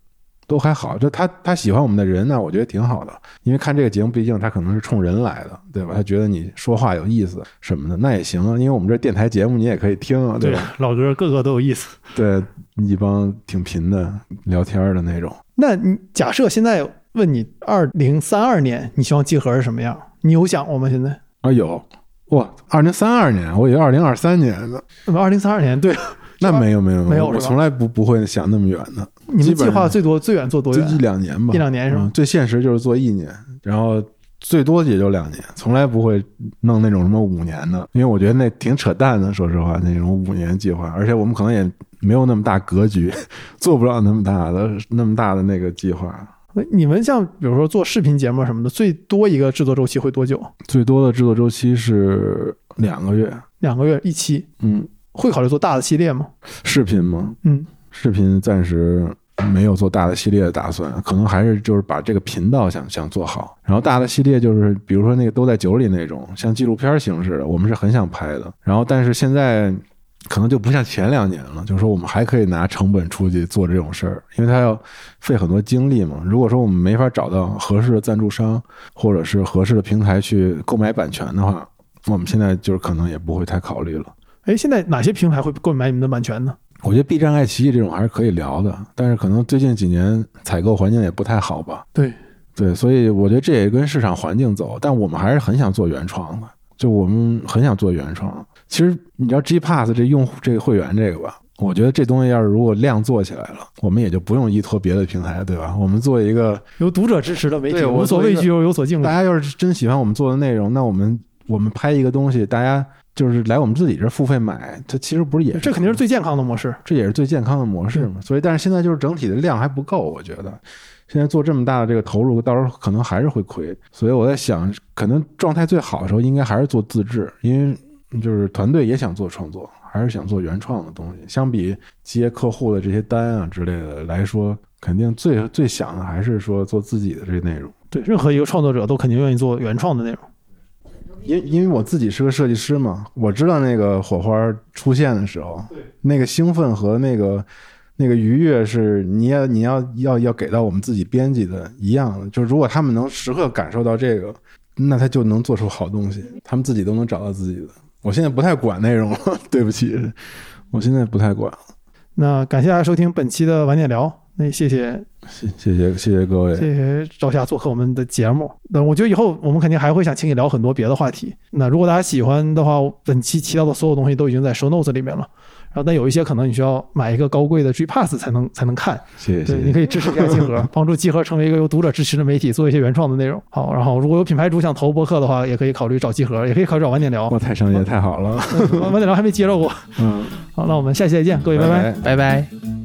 都还好。就他他喜欢我们的人呢，我觉得挺好的。因为看这个节目，毕竟他可能是冲人来的，对吧？他觉得你说话有意思什么的，那也行啊。因为我们这电台节目你也可以听啊，对吧？老哥个个都有意思。对，一帮挺贫的聊天的那种。那你假设现在问你，二零三二年你希望集合是什么样？你有想过吗？现在？啊，有哇，二零三二年，我以为二零二三年呢。二零三二年，对，那没有没有没有我从来不不会想那么远的。你们计划最多最远做多就一？两年吧，一两年是吧嗯最现实就是做一年，然后最多也就两年，从来不会弄那种什么五年的，因为我觉得那挺扯淡的。说实话，那种五年计划，而且我们可能也没有那么大格局，做不了那么大的那么大的那个计划。你们像比如说做视频节目什么的，最多一个制作周期会多久？最多的制作周期是两个月。两个月一期。嗯，会考虑做大的系列吗？视频吗？嗯，视频暂时没有做大的系列的打算，可能还是就是把这个频道想想做好。然后大的系列就是比如说那个都在酒里那种，像纪录片形式的，我们是很想拍的。然后但是现在可能就不像前两年了，就是说我们还可以拿成本出去做这种事儿，因为它要费很多精力嘛。如果说我们没法找到合适的赞助商，或者是合适的平台去购买版权的话，我们现在就是可能也不会太考虑了。哎，现在哪些平台会购买你们的版权呢？我觉得 B 站、爱奇艺这种还是可以聊的，但是可能最近几年采购环境也不太好吧。对对，所以我觉得这也跟市场环境走，但我们还是很想做原创的，就我们很想做原创。其实你知道 G Pass 这用户这个会员这个吧，我觉得这东西要是如果量做起来了，我们也就不用依托别的平台，对吧？我们做一个有读者支持的媒体，无所畏惧又有所敬畏。大家要是真喜欢我们做的内容，那我们我们拍一个东西，大家就是来我们自己这儿付费买，它其实不是也是这肯定是最健康的模式。这也是最健康的模式嘛。所以，但是现在就是整体的量还不够，我觉得现在做这么大的这个投入，到时候可能还是会亏。所以我在想，可能状态最好的时候，应该还是做自制，因为就是团队也想做创作，还是想做原创的东西。相比接客户的这些单啊之类的来说，肯定最最想的还是说做自己的这个内容。对，任何一个创作者都肯定愿意做原创的内容。因因为我自己是个设计师嘛，我知道那个火花出现的时候，那个兴奋和那个那个愉悦是你要你要要要给到我们自己编辑的一样的。就是如果他们能时刻感受到这个，那他就能做出好东西，他们自己都能找到自己的。我现在不太管内容了，对不起，我现在不太管了。那感谢大家收听本期的晚点聊。那谢谢谢谢谢谢谢各位，谢谢赵夏做客我们的节目。那我觉得以后我们肯定还会想请你聊很多别的话题。那如果大家喜欢的话，本期提到的所有东西都已经在 show notes 里面了。然后，但有一些可能你需要买一个高贵的 G Pass 才能才能看。谢谢谢谢。你可以支持一下集合，帮助集合成为一个由读者支持的媒体，做一些原创的内容。好，然后如果有品牌主想投播客的话，也可以考虑找集合，也可以考虑找晚点聊。哇，太商业太好了，嗯晚点聊还没接着过。嗯，好，那我们下期再见，各位，拜拜拜拜拜。